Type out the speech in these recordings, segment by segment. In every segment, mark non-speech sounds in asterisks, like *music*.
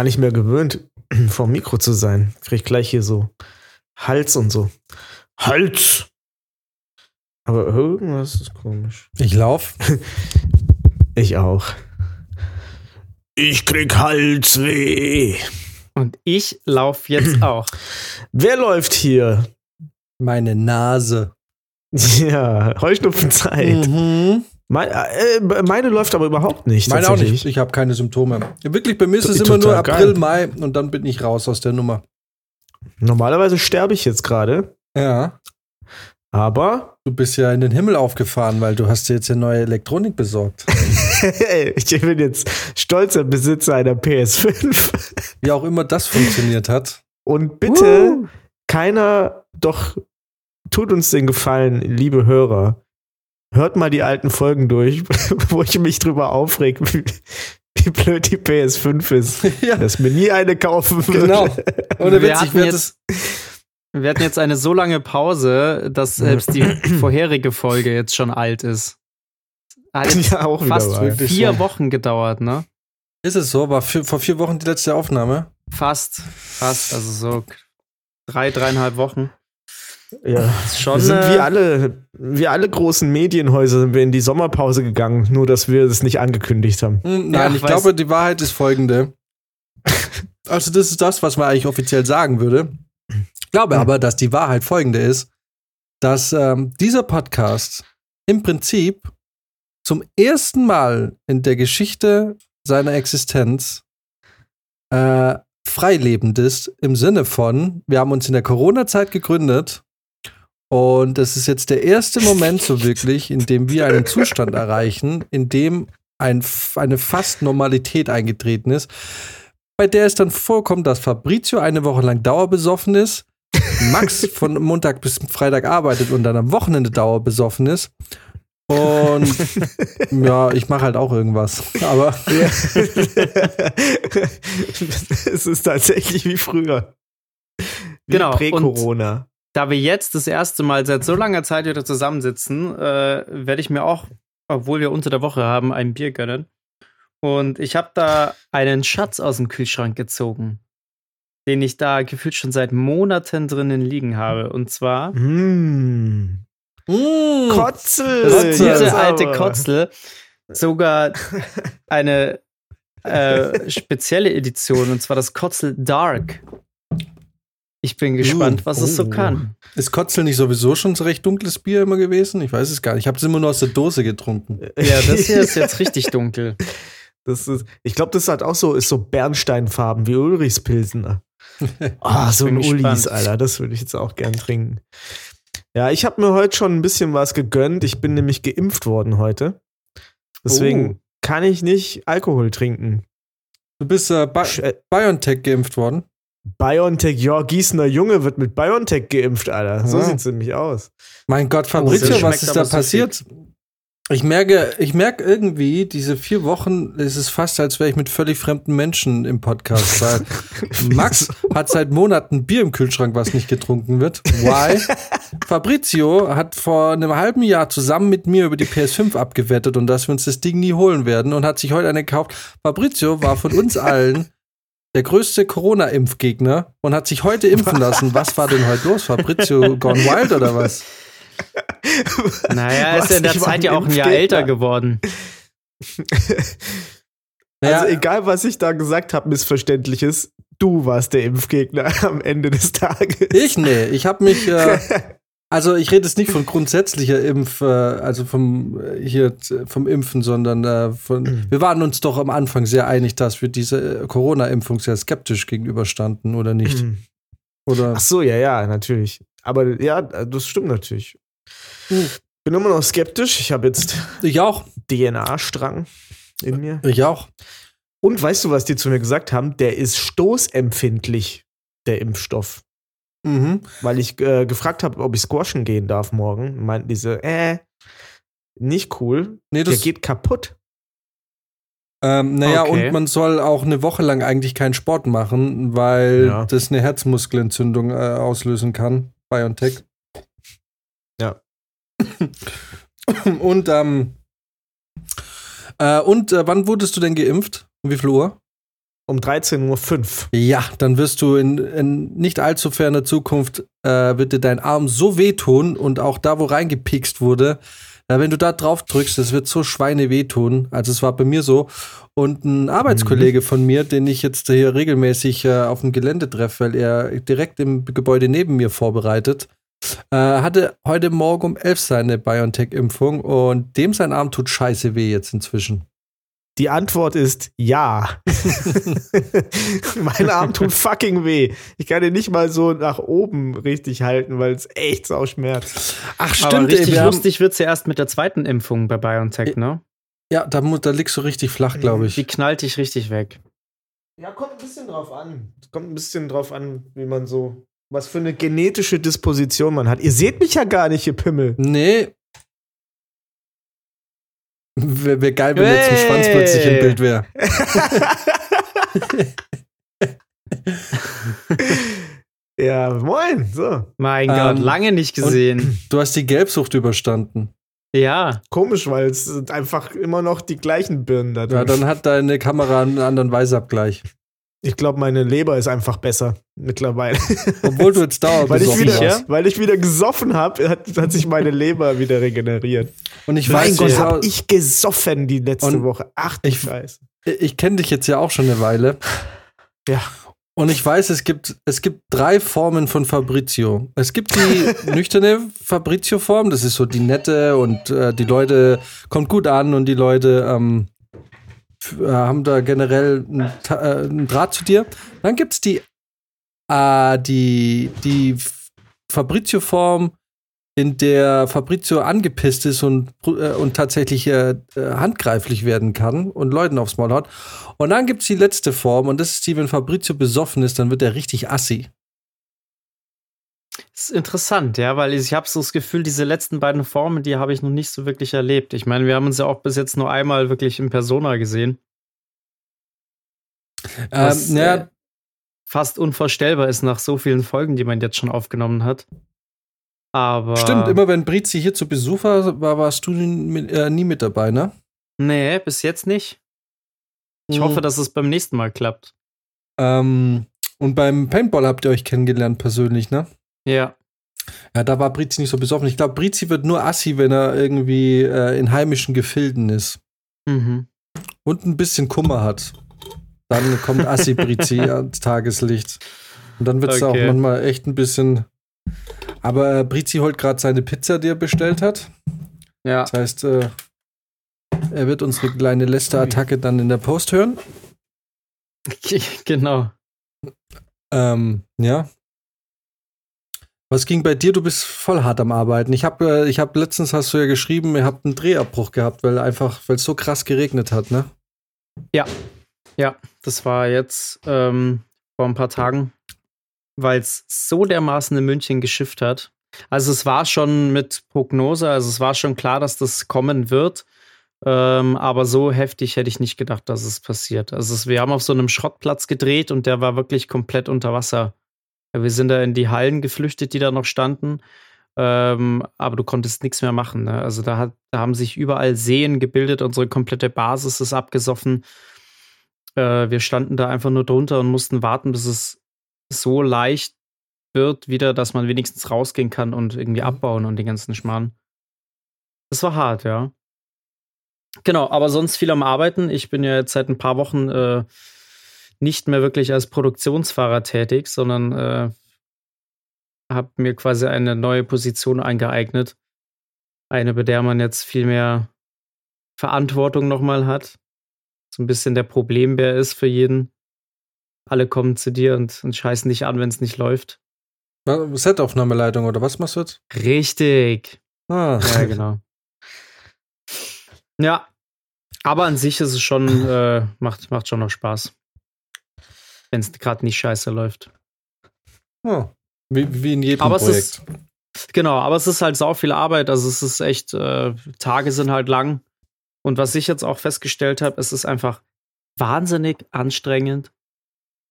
gar nicht mehr gewöhnt, *clears throat* vor dem Mikro zu sein. Krieg gleich hier so Hals und so. Hals! Aber irgendwas ist komisch. Ich lauf. *laughs* Ich auch. Ich krieg Halsweh. Und ich laufe jetzt *clears throat* auch. Wer läuft hier? Meine Nase. *laughs* Ja, Heuschnupfenzeit. Mhm. Meine, äh, meine läuft aber überhaupt nicht. Meine auch nicht. Ich habe keine Symptome. Wirklich, bei mir ist es immer nur geil. April, Mai und dann bin ich raus aus der Nummer. Normalerweise sterbe ich jetzt gerade, Ja. aber Du bist ja in den Himmel aufgefahren, weil du hast dir jetzt ja neue Elektronik besorgt. *laughs* ich bin jetzt stolzer Besitzer einer PS5. Wie auch immer das funktioniert hat. Und bitte, keiner, doch tut uns den Gefallen, liebe Hörer, hört mal die alten Folgen durch, *laughs* wo ich mich drüber aufreg, wie, wie blöd die PS5 ist. *laughs* ja, Dass mir nie eine kaufen würde. genau. Ohne Wir hatten jetzt- es. Wir hatten jetzt eine so lange Pause, dass selbst die *clears throat* vorherige Folge jetzt schon alt ist. Hat Ja, auch wieder fast vier. Wochen gedauert, ne? Ist es so? War für, vor vier Wochen die letzte Aufnahme? Fast, fast, also so drei, dreieinhalb Wochen. Ja. Ist schon, Wir sind äh, wie alle, wie alle großen Medienhäuser sind wir in die Sommerpause gegangen, nur dass wir es nicht angekündigt haben. Hm, Ja, nein, ich weiß- glaube, die Wahrheit ist folgende. *laughs* Also, das ist das, was man eigentlich offiziell sagen würde. Ich glaube aber, dass die Wahrheit folgende ist, dass ähm, dieser Podcast im Prinzip zum ersten Mal in der Geschichte seiner Existenz äh, freilebend ist, im Sinne von, wir haben uns in der Corona-Zeit gegründet und es ist jetzt der erste Moment so wirklich, in dem wir einen Zustand erreichen, in dem ein, eine fast Normalität eingetreten ist, bei der es dann vorkommt, dass Fabrizio eine Woche lang dauerbesoffen ist, Max von Montag bis Freitag arbeitet und dann am Wochenende dauerbesoffen ist. Und *laughs* ja, ich mache halt auch irgendwas. Aber *laughs* es ist tatsächlich wie früher. Wie Genau, Prä-Corona. Da wir jetzt das erste Mal seit so langer Zeit wieder zusammensitzen, äh, werde ich mir auch, obwohl wir unter der Woche haben, ein Bier gönnen. Und ich habe da einen Schatz aus dem Kühlschrank gezogen, den ich da gefühlt schon seit Monaten drinnen liegen habe. Und zwar Mmh. Mm, Kotzel! Kotzel. diese alte. Kotzel sogar eine äh, *laughs* spezielle Edition, und zwar das Kotzel Dark. Ich bin gespannt, was es so oh. kann. ist Kotzel nicht sowieso schon so recht dunkles Bier immer gewesen? Ich weiß es gar nicht. Ich habe es immer nur aus der Dose getrunken. Ja, das hier ist jetzt richtig dunkel. *laughs* Das ist, ich glaube, das hat auch so, ist so Bernsteinfarben wie Ulrichs Pilsener. *laughs* Ah, so Bin ein Ulis, gespannt. Alter, das würde ich jetzt auch gern trinken. Ja, ich habe mir heute schon ein bisschen was gegönnt. Ich bin nämlich geimpft worden heute. Deswegen Oh. kann ich nicht Alkohol trinken. Du bist äh, Bi Sch- äh, BioNTech geimpft worden. BioNTech, ja, Gießener Junge wird mit BioNTech geimpft, Alter. So Ja. sieht's nämlich aus. Mein Gott, das Fabrizio, was schmeckt ist da aber so passiert? Ich merke, ich merke irgendwie, diese vier Wochen, es ist fast, als wäre ich mit völlig fremden Menschen im Podcast. Weil *laughs* Max hat seit Monaten Bier im Kühlschrank, was nicht getrunken wird. Why? *laughs* Fabrizio hat vor einem halben Jahr zusammen mit mir über die PS5 abgewettet und dass wir uns das Ding nie holen werden und hat sich heute eine gekauft. Fabrizio war von uns allen der größte Corona-Impfgegner und hat sich heute impfen lassen. Was war denn heute los? Fabrizio gone wild oder was? *laughs* Naja, er ist Was, ja in der Zeit ja auch ein Jahr älter geworden. Naja, Also egal, was ich da gesagt habe, missverständlich ist, du warst der Impfgegner am Ende des Tages. Ich nee, ich habe mich äh, *laughs* also ich rede jetzt nicht von grundsätzlicher Impf, äh, also vom äh, hier vom Impfen, sondern äh, von wir waren uns doch am Anfang sehr einig, dass wir diese Corona-Impfung sehr skeptisch gegenüberstanden oder nicht? Oder Ach so, ja, ja, natürlich. Aber ja, das stimmt natürlich. Hm. Bin immer noch skeptisch. Ich habe jetzt ich auch, DNA-Strang in mir. ich auch. Und weißt du, was die zu mir gesagt haben? Der ist stoßempfindlich, der Impfstoff. Mhm. Weil ich äh, gefragt habe, ob ich squashen gehen darf morgen. Meinten diese, äh, nicht cool. Nee, Der das geht kaputt. ähm, naja, Okay. und man soll auch eine Woche lang eigentlich keinen Sport machen, weil Ja. das eine Herzmuskelentzündung äh, auslösen kann. BioNTech. Ja. und ähm, äh, und äh, wann wurdest du denn geimpft? Um wie viel Uhr? Um 13.05 Uhr. Ja, dann wirst du in, in nicht allzu ferner Zukunft, äh, wird dir dein Arm so wehtun und auch da, wo reingepikst wurde, äh, wenn du da drauf drückst, das wird so Schweine wehtun. Also es war bei mir so. Und ein Arbeitskollege mhm. von mir, den ich jetzt hier regelmäßig äh, auf dem Gelände treffe, weil er direkt im Gebäude neben mir vorbereitet, äh, hatte heute Morgen um 11 seine BioNTech-Impfung und dem sein Arm tut scheiße weh jetzt inzwischen. Die Antwort ist ja. *laughs* mein Arm tut fucking weh. Ich kann ihn nicht mal so nach oben richtig halten, weil es echt sau schmerzt. Ach, stimmt. Aber richtig ey, lustig wird es ja erst mit der zweiten Impfung bei BioNTech, ne? Ja, da, da liegst du richtig flach, glaube ich. Die knallt dich richtig weg. Ja, kommt ein bisschen drauf an. Kommt ein bisschen drauf an, wie man so, was für eine genetische Disposition man hat. Ihr seht mich ja gar nicht, ihr Pimmel. Nee, Wäre wär geil, wenn hey. jetzt ein Schwanz plötzlich im Bild wäre. *laughs* ja, moin. So. Mein Gott, ähm, lange nicht gesehen. Du hast die Gelbsucht überstanden. Ja. Komisch, weil es sind einfach immer noch die gleichen Birnen da drin. Ja, dann hat deine Kamera einen anderen Weißabgleich. Ich glaube, meine Leber ist einfach besser mittlerweile. *laughs* Obwohl du jetzt dauernd *laughs* weil ich wieder, ja? Weil ich wieder gesoffen habe, hat, hat sich meine Leber wieder regeneriert. Und ich mein weiß, Gott, habe ich gesoffen die letzte Woche. Ach, ich Scheiße. Ich kenne dich jetzt ja auch schon eine Weile. Ja. Und ich weiß, es gibt, es gibt drei Formen von Fabrizio. Es gibt die *laughs* nüchterne Fabrizio-Form, das ist so die nette und äh, die Leute kommt gut an und die Leute ähm, äh, haben da generell einen, äh, einen, Draht zu dir. Dann gibt es die, äh, die, die Fabrizio-Form, in der Fabrizio angepisst ist und, äh, und tatsächlich äh, äh, handgreiflich werden kann und Leuten aufs Maul haut. Und dann gibt es die letzte Form und das ist die, wenn Fabrizio besoffen ist, dann wird er richtig assi. Das ist interessant, ja, weil ich habe so das Gefühl, diese letzten beiden Formen, die habe ich noch nicht so wirklich erlebt. Ich meine, wir haben uns ja auch bis jetzt nur einmal wirklich in Persona gesehen. Was, ähm, ja. Äh, fast unvorstellbar ist nach so vielen Folgen, die man jetzt schon aufgenommen hat. Aber. Stimmt, immer wenn Brizi hier zu Besuch war, warst du äh, nie mit dabei, ne? Nee, bis jetzt nicht. Ich hm. hoffe, dass es beim nächsten Mal klappt. Ähm, und beim Paintball habt ihr euch kennengelernt persönlich, ne? Ja. Ja, da war Brizi nicht so besoffen. Ich glaube, Brizi wird nur assi, wenn er irgendwie äh, in heimischen Gefilden ist. Mhm. Und ein bisschen Kummer hat. Dann kommt assi Brizi *laughs* ans Tageslicht. Und dann wird es okay. auch manchmal echt ein bisschen. Aber äh, Brizi holt gerade seine Pizza, die er bestellt hat. Ja. Das heißt, äh, er wird unsere kleine Lester-Attacke dann in der Post hören. *laughs* genau. Ähm, ja, was ging bei dir? Du bist voll hart am Arbeiten. Ich habe äh, ich hab letztens hast du ja geschrieben, ihr habt einen Drehabbruch gehabt, weil einfach, weil es so krass geregnet hat, ne? Ja. Ja, das war jetzt ähm, vor ein paar Tagen, weil es so dermaßen in München geschifft hat. Also es war schon mit Prognose, also es war schon klar, dass das kommen wird. Ähm, aber so heftig hätte ich nicht gedacht, dass es passiert. Also es, wir haben auf so einem Schrottplatz gedreht und der war wirklich komplett unter Wasser. Wir sind da in die Hallen geflüchtet, die da noch standen. Ähm, aber du konntest nichts mehr machen. Ne? Also da, hat, da haben sich überall Seen gebildet, unsere komplette Basis ist abgesoffen. Äh, wir standen da einfach nur drunter und mussten warten, bis es so leicht wird, wieder, dass man wenigstens rausgehen kann und irgendwie mhm. abbauen und den ganzen Schmarrn. Das war hart, ja. Genau, aber sonst viel am Arbeiten. Ich bin ja jetzt seit ein paar Wochen äh, nicht mehr wirklich als Produktionsfahrer tätig, sondern äh, habe mir quasi eine neue Position eingeeignet. Eine, bei der man jetzt viel mehr Verantwortung nochmal hat. So ein bisschen der Problembär ist für jeden. Alle kommen zu dir und, und scheißen dich an, wenn es nicht läuft. Set-Aufnahmeleitung oder was machst du jetzt? Richtig. Ah. Ja, genau. Ja. Aber an sich ist es schon, äh, macht, macht schon noch Spaß wenn es gerade nicht scheiße läuft. Oh, wie, wie in jedem aber Projekt. Ist, genau, aber es ist halt sau viel Arbeit. Also es ist echt, äh, Tage sind halt lang. Und was ich jetzt auch festgestellt habe, es ist einfach wahnsinnig anstrengend,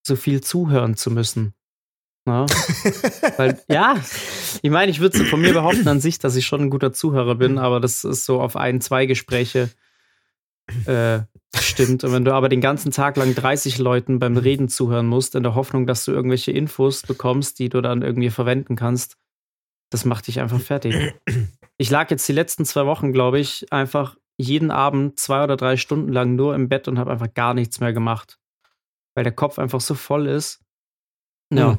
so viel zuhören zu müssen. Ja, *laughs* Weil, ja ich meine, ich würde von mir behaupten an sich, dass ich schon ein guter Zuhörer bin, aber das ist so auf ein, zwei Gespräche äh, stimmt. Und wenn du aber den ganzen Tag lang 30 Leuten beim Reden zuhören musst, in der Hoffnung, dass du irgendwelche Infos bekommst, die du dann irgendwie verwenden kannst, das macht dich einfach fertig. Ich lag jetzt die letzten zwei Wochen, glaube ich, einfach jeden Abend zwei oder drei Stunden lang nur im Bett und habe einfach gar nichts mehr gemacht. Weil der Kopf einfach so voll ist. Ja. Hm.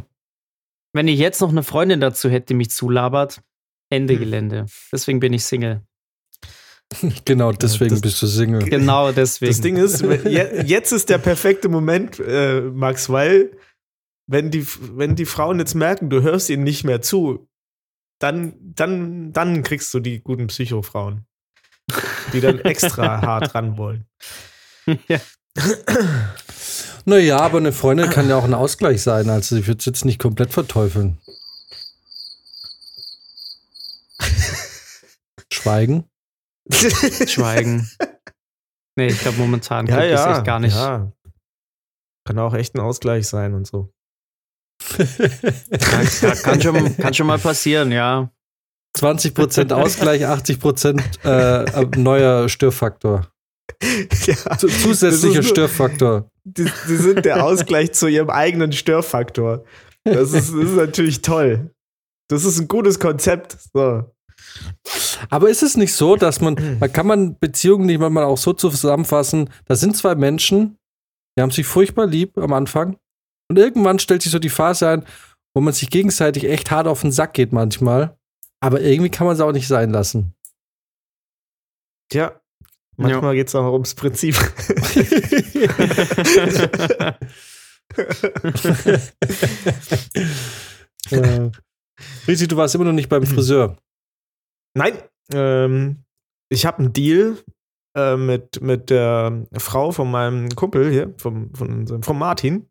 Wenn ich jetzt noch eine Freundin dazu hätte, die mich zulabert, Ende Gelände. Deswegen bin ich Single. *laughs* Genau, deswegen das- bist du Single. Genau *laughs* deswegen. Das Ding ist, jetzt ist der perfekte Moment, äh, Max, weil wenn die, wenn die Frauen jetzt merken, du hörst ihnen nicht mehr zu, dann, dann, dann kriegst du die guten Psychofrauen, die dann *laughs* extra hart ran wollen. ja. Naja, aber eine Freundin kann ja auch ein Ausgleich sein. Also ich würde es jetzt nicht komplett verteufeln. Schweigen. Schweigen. Nee, ich glaube momentan ja, das ja, echt gar nicht. Ja. Kann auch echt ein Ausgleich sein und so. *laughs* Kann, kann, schon, kann schon mal passieren, ja. 20% Ausgleich, 80% äh, neuer Störfaktor. ja, Zu- Zusätzlicher Störfaktor. die, die sind der Ausgleich zu ihrem eigenen Störfaktor. Das ist, das ist natürlich toll. Das ist ein gutes Konzept. So. Aber ist es nicht so, dass man, man kann man Beziehungen nicht manchmal auch so zusammenfassen, da sind zwei Menschen, die haben sich furchtbar lieb am Anfang und irgendwann stellt sich so die Phase ein, wo man sich gegenseitig echt hart auf den Sack geht manchmal, aber irgendwie kann man es auch nicht sein lassen. Ja. Manchmal geht es auch ums Prinzip. *laughs* Risi, du warst immer noch nicht beim *clears throat* Friseur. Nein, ähm, ich habe einen Deal äh, mit, mit der Frau von meinem Kumpel hier, vom, von, von Martin,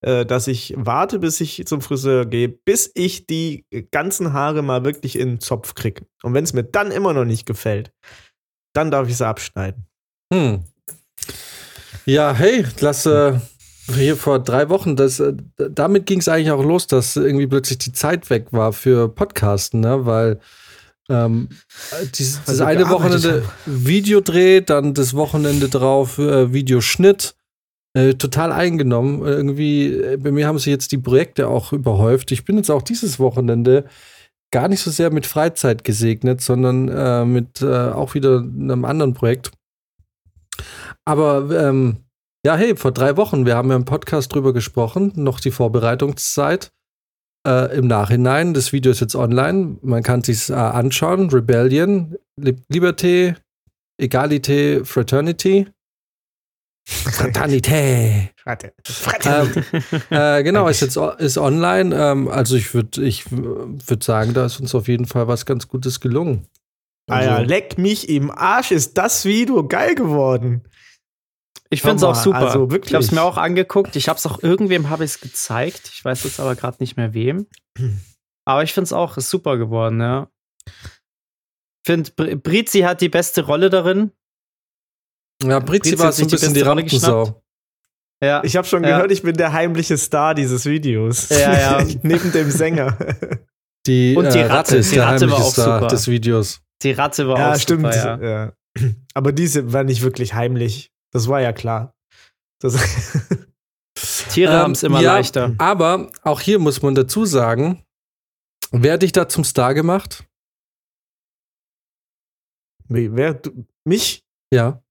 äh, dass ich warte, bis ich zum Friseur gehe, bis ich die ganzen Haare mal wirklich in den Zopf kriege. Und wenn es mir dann immer noch nicht gefällt, dann darf ich sie abschneiden. Hm. Ja, hey, lass äh, hier vor drei Wochen, das, äh, damit ging es eigentlich auch los, dass irgendwie plötzlich die Zeit weg war für Podcasten, ne? weil ähm, äh, dieses, das wir eine Wochenende Videodreh, dann das Wochenende drauf äh, Videoschnitt. Äh, total eingenommen. Äh, Irgendwie, äh, bei mir haben sich jetzt die Projekte auch überhäuft. Ich bin jetzt auch dieses Wochenende gar nicht so sehr mit Freizeit gesegnet, sondern äh, mit äh, auch wieder einem anderen Projekt. Aber ähm, ja, hey, vor drei Wochen, wir haben ja im Podcast drüber gesprochen, noch die Vorbereitungszeit. Äh, Im Nachhinein, das Video ist jetzt online, man kann sich äh, anschauen. Rebellion, Lib Liberté, Egalité, Fraternity. Fraternité. Warte. ähm, äh, genau, ist jetzt ist online. Ähm, also ich würde ich würd sagen, da ist uns auf jeden Fall was ganz Gutes gelungen. Alter, Also- leck mich im Arsch, ist das Video geil geworden. Ich finde es auch super. also wirklich. Ich habe es mir auch angeguckt. Ich habe es auch irgendwem habe ich gezeigt. Ich weiß jetzt aber gerade nicht mehr wem. *clears throat* Aber ich finde es auch ist super geworden, ja. Ich finde, Br Brizi hat die beste Rolle darin. Ja, Britzi Britzi war so ein bisschen die Rampensau. Ja. Ich habe schon Ja. gehört, ich bin der heimliche Star dieses Videos. Ja, ja. *laughs* Neben dem Sänger. Die, Und die äh, Ratte. Ratte ist Die der Ratte war heimliche auch Star super. des Videos. die Ratte war ja, auch stimmt. super, ja. ja. Aber diese war nicht wirklich heimlich. Das war ja klar. Das *laughs* Tiere Ähm, haben es immer ja, leichter. Aber auch hier muss man dazu sagen, wer hat dich da zum Star gemacht? Wie, wer? Du, mich? Ja,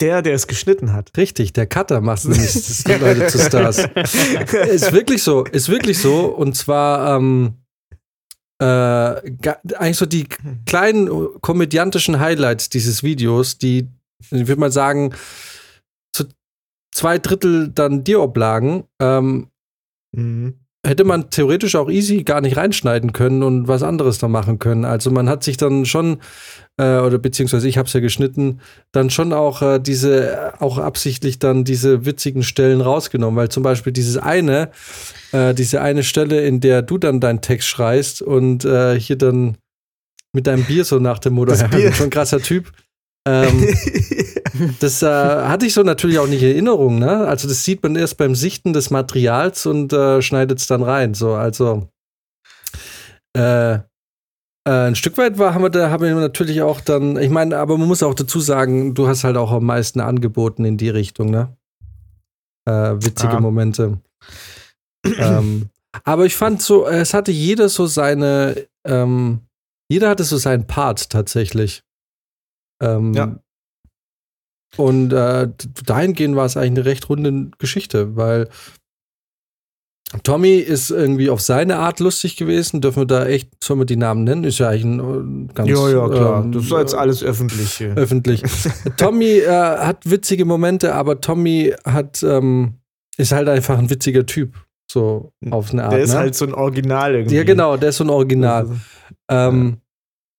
Der, der es geschnitten hat. richtig, der Cutter macht *laughs* nämlich das- die Leute zu Stars. ist wirklich so, ist wirklich so. Und zwar ähm, äh, eigentlich so die kleinen komödiantischen Highlights dieses Videos, die, ich würde mal sagen, zu zwei Drittel dann dir oblagen, ähm, Mhm. hätte man theoretisch auch easy gar nicht reinschneiden können und was anderes da machen können. Also man hat sich dann schon, äh, oder beziehungsweise ich habe es ja geschnitten, dann schon auch äh, diese, auch absichtlich dann diese witzigen Stellen rausgenommen, weil zum Beispiel dieses eine, äh, diese eine Stelle, in der du dann deinen Text schreist und äh, hier dann mit deinem Bier so nach dem Motto, *laughs* ja, schon ein krasser Typ. Ähm, *laughs* das äh, hatte ich so natürlich auch nicht in Erinnerung, ne? Also das sieht man erst beim Sichten des Materials und äh, schneidet es dann rein. So, also äh, Äh, ein Stück weit war, haben wir da haben wir natürlich auch dann, ich meine, aber man muss auch dazu sagen, du hast halt auch am meisten angeboten in die Richtung, ne? Äh, witzige Ah. Momente. ähm, aber ich fand so, es hatte jeder so seine, ähm, jeder hatte so seinen Part tatsächlich. Ähm, Ja. Und äh, dahingehend war es eigentlich eine recht runde Geschichte, weil Tommy ist irgendwie auf seine Art lustig gewesen. Dürfen wir da echt, sollen wir die Namen nennen? Ist ja eigentlich ein äh, ganz ja, ja, klar. ähm, das ist jetzt alles öffentlich hier. öffentlich. *laughs* Tommy äh, hat witzige Momente, aber Tommy hat ähm, ist halt einfach ein witziger Typ. So auf eine Art. Der ist ne? halt so ein Original irgendwie. ja, genau, der ist so ein Original. Ähm,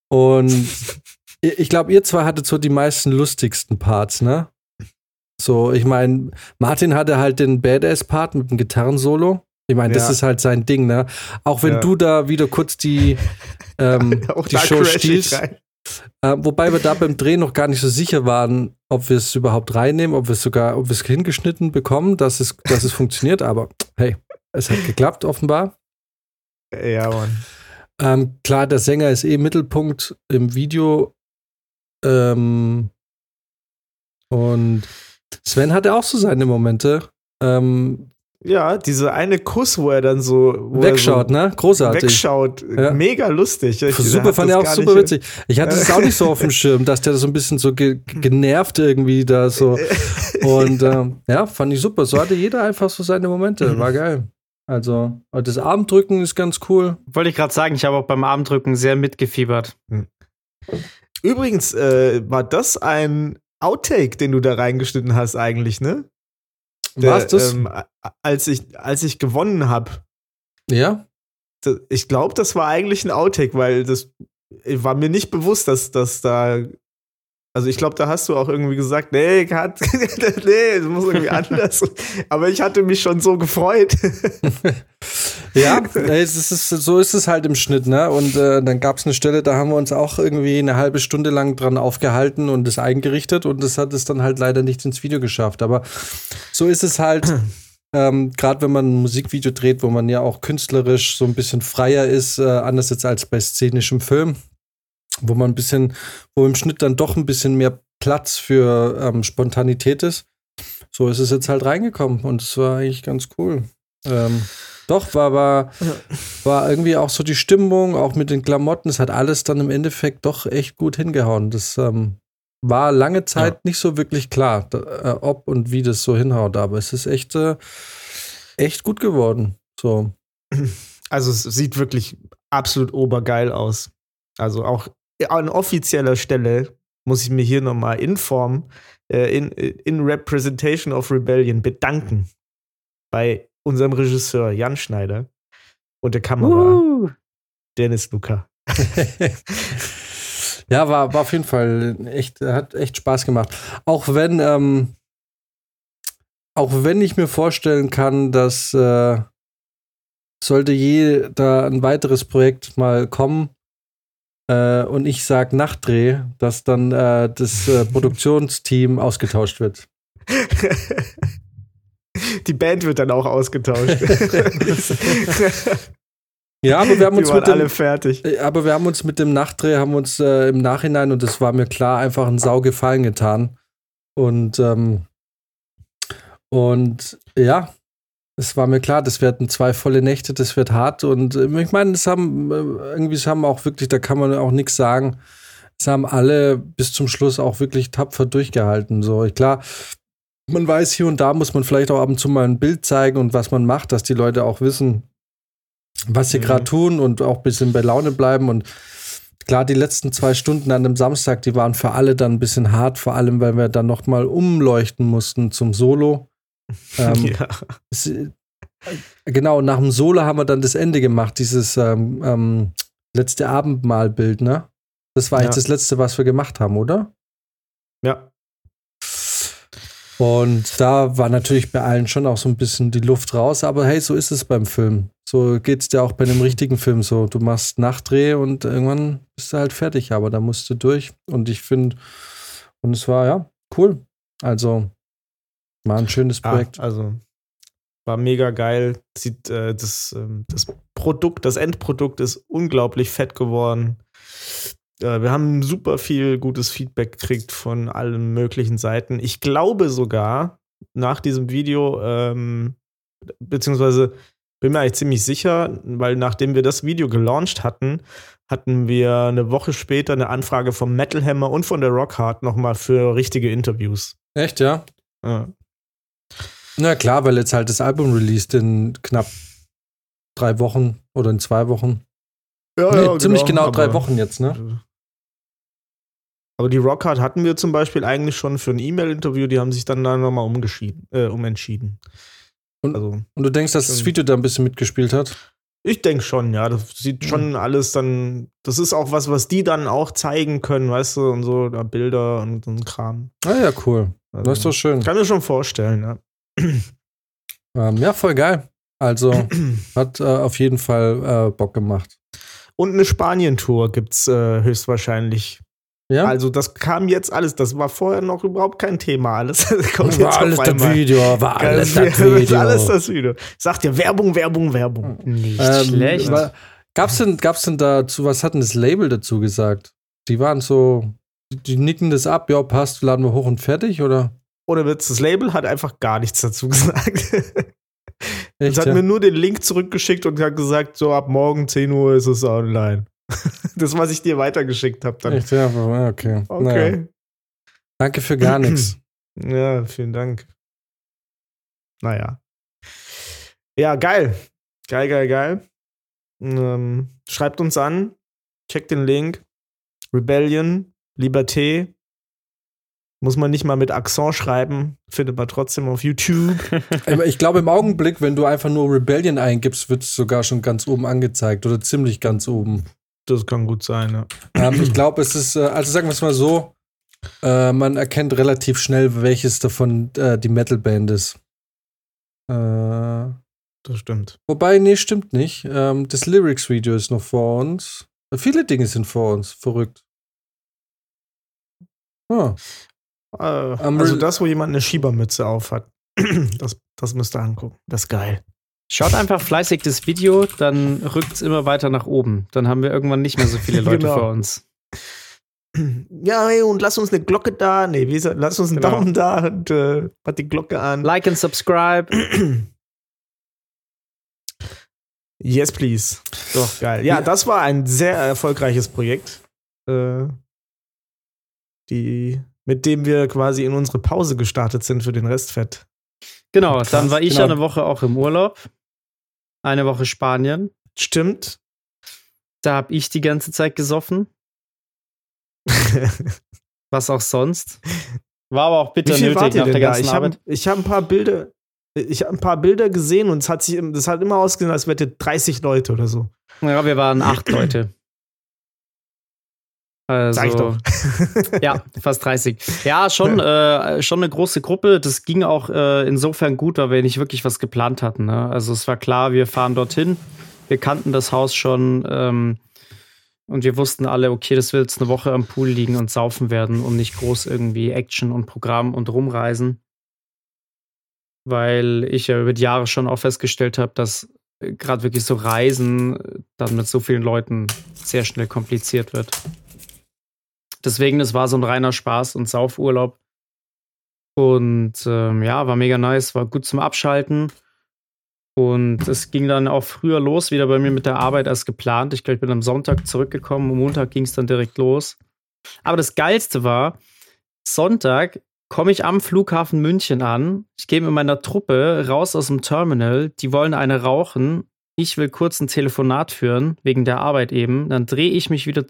und *laughs* ich glaube, ihr zwei hattet so die meisten lustigsten Parts, ne? So, ich meine, Martin hatte halt den Badass-Part mit dem Gitarrensolo. Ich meine, das Ja. ist halt sein Ding, ne? Auch wenn Ja. du da wieder kurz die, *laughs* ähm, Auch die Show stiehlst. Äh, wobei wir da beim Drehen noch gar nicht so sicher waren, ob wir es überhaupt reinnehmen, ob wir es sogar, ob wir es hingeschnitten bekommen, dass es, dass es funktioniert. Aber hey, es hat geklappt, offenbar. Ja, Mann. Ähm, klar, der Sänger ist eh Mittelpunkt im Video. Ähm, und Sven hatte auch so seine Momente. Ähm, Ja, diese eine Kuss, wo er dann so wegschaut, er ne? Großartig. so wegschaut. Ja. Mega lustig. Ich super, fand ich auch super nicht- witzig. Ich hatte es auch nicht so auf dem *laughs* Schirm, dass der so ein bisschen so ge genervt irgendwie da so. *laughs* Und ähm, ja, fand ich super. So hatte jeder einfach so seine Momente. War geil. Also, das Armdrücken ist ganz cool. Wollte ich gerade sagen, ich habe auch beim Armdrücken sehr mitgefiebert. Übrigens, äh, war das ein Outtake, den du da reingeschnitten hast eigentlich, ne? Der, War's das? Ähm, als ich, als ich gewonnen habe. Ja? Ich glaube, das war eigentlich ein Outtake, weil das war mir nicht bewusst, dass, dass da. Also ich glaube, da hast du auch irgendwie gesagt, nee, Kat, *laughs* nee, das muss irgendwie *laughs* anders. Aber ich hatte mich schon so gefreut. *laughs* Ja, es ist, so ist es halt im Schnitt, ne? Und äh, dann gab es eine Stelle, da haben wir uns auch irgendwie eine halbe Stunde lang dran aufgehalten und es eingerichtet und das hat es dann halt leider nicht ins Video geschafft. Aber so ist es halt, *clears throat* ähm, gerade wenn man ein Musikvideo dreht, wo man ja auch künstlerisch so ein bisschen freier ist, äh, anders jetzt als bei szenischem Film, wo man ein bisschen, wo im Schnitt dann doch ein bisschen mehr Platz für ähm, Spontanität ist. So ist es jetzt halt reingekommen und es war eigentlich ganz cool. Ähm, doch, war, war, war irgendwie auch so die Stimmung, auch mit den Klamotten. Es hat alles dann im Endeffekt doch echt gut hingehauen. Das ähm, war lange Zeit Ja. nicht so wirklich klar, äh, ob und wie das so hinhaut. Aber es ist echt, äh, echt gut geworden. So. Also es sieht wirklich absolut obergeil aus. Also auch an offizieller Stelle muss ich mir hier nochmal in Form, äh, in, in Representation of Rebellion bedanken bei unserem Regisseur Jan Schneider und der Kamera Uh. Dennis Luca. *laughs* ja, war, war auf jeden Fall echt, hat echt Spaß gemacht. Auch wenn, ähm, auch wenn ich mir vorstellen kann, dass äh, sollte je da ein weiteres Projekt mal kommen äh, und ich sage Nachtdreh, dass dann äh, das äh, Produktionsteam ausgetauscht wird. *laughs* Die Band wird dann auch ausgetauscht. *laughs* Ja, aber wir haben uns mit dem, alle fertig. Äh, Aber wir haben uns mit dem Nachtdreh, haben uns äh, im Nachhinein, und das war mir klar, einfach einen Saugefallen getan. Und, ähm, und ja, es war mir klar, das werden zwei volle Nächte, das wird hart. Und äh, ich meine, es haben äh, irgendwie, es haben auch wirklich, da kann man auch nichts sagen. Es haben alle bis zum Schluss auch wirklich tapfer durchgehalten. So, ich, klar, man weiß hier und da muss man vielleicht auch ab und zu mal ein Bild zeigen und was man macht, dass die Leute auch wissen, was sie Mhm. gerade tun und auch ein bisschen bei Laune bleiben. Und klar, die letzten zwei Stunden an dem Samstag, die waren für alle dann ein bisschen hart, vor allem, weil wir dann nochmal umleuchten mussten zum Solo. *laughs* Ähm, ja. es, äh, genau, nach dem Solo haben wir dann das Ende gemacht, dieses ähm, ähm, letzte Abendmahlbild, ne? Das war Ja. jetzt das letzte, was wir gemacht haben, oder? ja. Und da war natürlich bei allen schon auch so ein bisschen die Luft raus, aber hey, so ist es beim Film. So geht's dir auch bei einem richtigen Film so. Du machst Nachtdreh und irgendwann bist du halt fertig, aber da musst du durch. Und ich finde, und es war ja cool. Also war ein schönes Ah, Projekt. also war mega geil. Sieht äh, das, ähm, das Produkt, das Endprodukt ist unglaublich fett geworden. Äh, wir haben super viel gutes Feedback gekriegt von allen möglichen Seiten. Ich glaube sogar, nach diesem Video, ähm, beziehungsweise bin mir eigentlich ziemlich sicher, weil nachdem wir das Video gelauncht hatten, hatten wir eine Woche später eine Anfrage vom Metal Hammer und von der Rockhard nochmal für richtige Interviews. Echt, ja? Ja. Na klar, weil jetzt halt das Album released in knapp drei Wochen oder in zwei Wochen. Ja, nee, ziemlich genau drei Wochen jetzt, ne? Aber die Rockhard hatten wir zum Beispiel eigentlich schon für ein E-Mail-Interview, die haben sich dann da nochmal umgeschieden, äh, umentschieden. Und, also, und du denkst, dass das Video da ein bisschen mitgespielt hat? Ich denke schon, ja. Das sieht schon alles dann. Das ist auch was, was die dann auch zeigen können, weißt du, und so, da Bilder und so ein Kram. Ah ja, cool. Also, das ist doch schön. Kann mir schon vorstellen, ja. *clears throat* Ähm, ja, voll geil. Also *clears throat* hat äh, auf jeden Fall äh, Bock gemacht. Und eine Spanien-Tour gibt's äh, höchstwahrscheinlich. Ja. Also das kam jetzt alles, das war vorher noch überhaupt kein Thema. Alles *laughs* kommt *laughs* war alles das Video, war alles das Video. alles das Video. Sagt ja Werbung, Werbung, Werbung. Nicht ähm, schlecht. War, gab's denn, gab's denn dazu, was hat denn das Label dazu gesagt? Die waren so, die, die nicken das ab, ja, passt, laden wir hoch und fertig, oder? Oder Witz, das Label hat einfach gar nichts dazu *laughs* gesagt. Es hat ja? mir nur den Link zurückgeschickt und hat gesagt, so ab morgen 10 Uhr ist es online. *laughs* das, was ich dir weitergeschickt habe. Dann. Echt? Ja, okay. Okay. Naja. Danke für gar nichts. *clears throat* Ja, vielen Dank. Naja. Ja, geil. Geil, geil, geil. Ähm, schreibt uns an. Checkt den Link. Rebellion, Liberté, muss man nicht mal mit Akzent schreiben, findet man trotzdem auf YouTube. *laughs* ich glaube, im Augenblick, wenn du einfach nur Rebellion eingibst, wird es sogar schon ganz oben angezeigt oder ziemlich ganz oben. Das kann gut sein, ja. Ähm, ich glaube, es ist, äh, also sagen wir es mal so, äh, man erkennt relativ schnell, welches davon äh, die Metalband ist. Äh, das stimmt. Wobei, nee, stimmt nicht. Ähm, das Lyrics-Video ist noch vor uns. Viele Dinge sind vor uns. Verrückt. Ah. Äh, also das, wo jemand eine Schiebermütze auf hat. *clears throat* Das, das müsst ihr angucken. Das ist geil. Schaut einfach fleißig das Video, dann rückt es immer weiter nach oben. Dann haben wir irgendwann nicht mehr so viele Leute genau. vor uns. Ja, hey, und lass uns eine Glocke da. Nee, wie lass uns einen genau. Daumen da und äh, hat die Glocke an. Like and subscribe. yes, please. Doch, geil. Ja, das war ein sehr erfolgreiches Projekt. Äh, die mit dem wir quasi in unsere Pause gestartet sind für den Restfett. Genau, Krass. dann war ich genau. eine Woche auch im Urlaub. Eine Woche Spanien. Stimmt. Da habe ich die ganze Zeit gesoffen. *laughs* Was auch sonst. War aber auch bitter nötig nach der ganzen ich Arbeit. Hab, ich habe ein paar Bilder, ich habe ein paar Bilder gesehen und es hat sich, das hat immer ausgesehen, als wäre 30 Leute oder so. Ja, wir waren acht *clears throat* Leute. Also, Sag ich doch. *laughs* ja, fast 30. Ja, schon, *laughs* äh, schon eine große Gruppe. Das ging auch äh, insofern gut, weil wir nicht wirklich was geplant hatten. Ne? Also es war klar, wir fahren dorthin. Wir kannten das Haus schon ähm, und wir wussten alle, okay, das wird jetzt eine Woche am Pool liegen und saufen werden und nicht groß irgendwie Action und Programm und rumreisen. Weil ich ja über die Jahre schon auch festgestellt habe, dass äh, gerade wirklich so Reisen dann mit so vielen Leuten sehr schnell kompliziert wird. Deswegen, es war so ein reiner Spaß und Saufurlaub. Und ähm, ja, war mega nice, war gut zum Abschalten. Und es ging dann auch früher los, wieder bei mir mit der Arbeit als geplant. Ich glaube, ich bin am Sonntag zurückgekommen, am Montag ging es dann direkt los. Aber das Geilste war, Sonntag komme ich am Flughafen München an. Ich gehe mit meiner Truppe raus aus dem Terminal. Die wollen eine rauchen. Ich will kurz ein Telefonat führen, wegen der Arbeit eben. Dann drehe ich mich wieder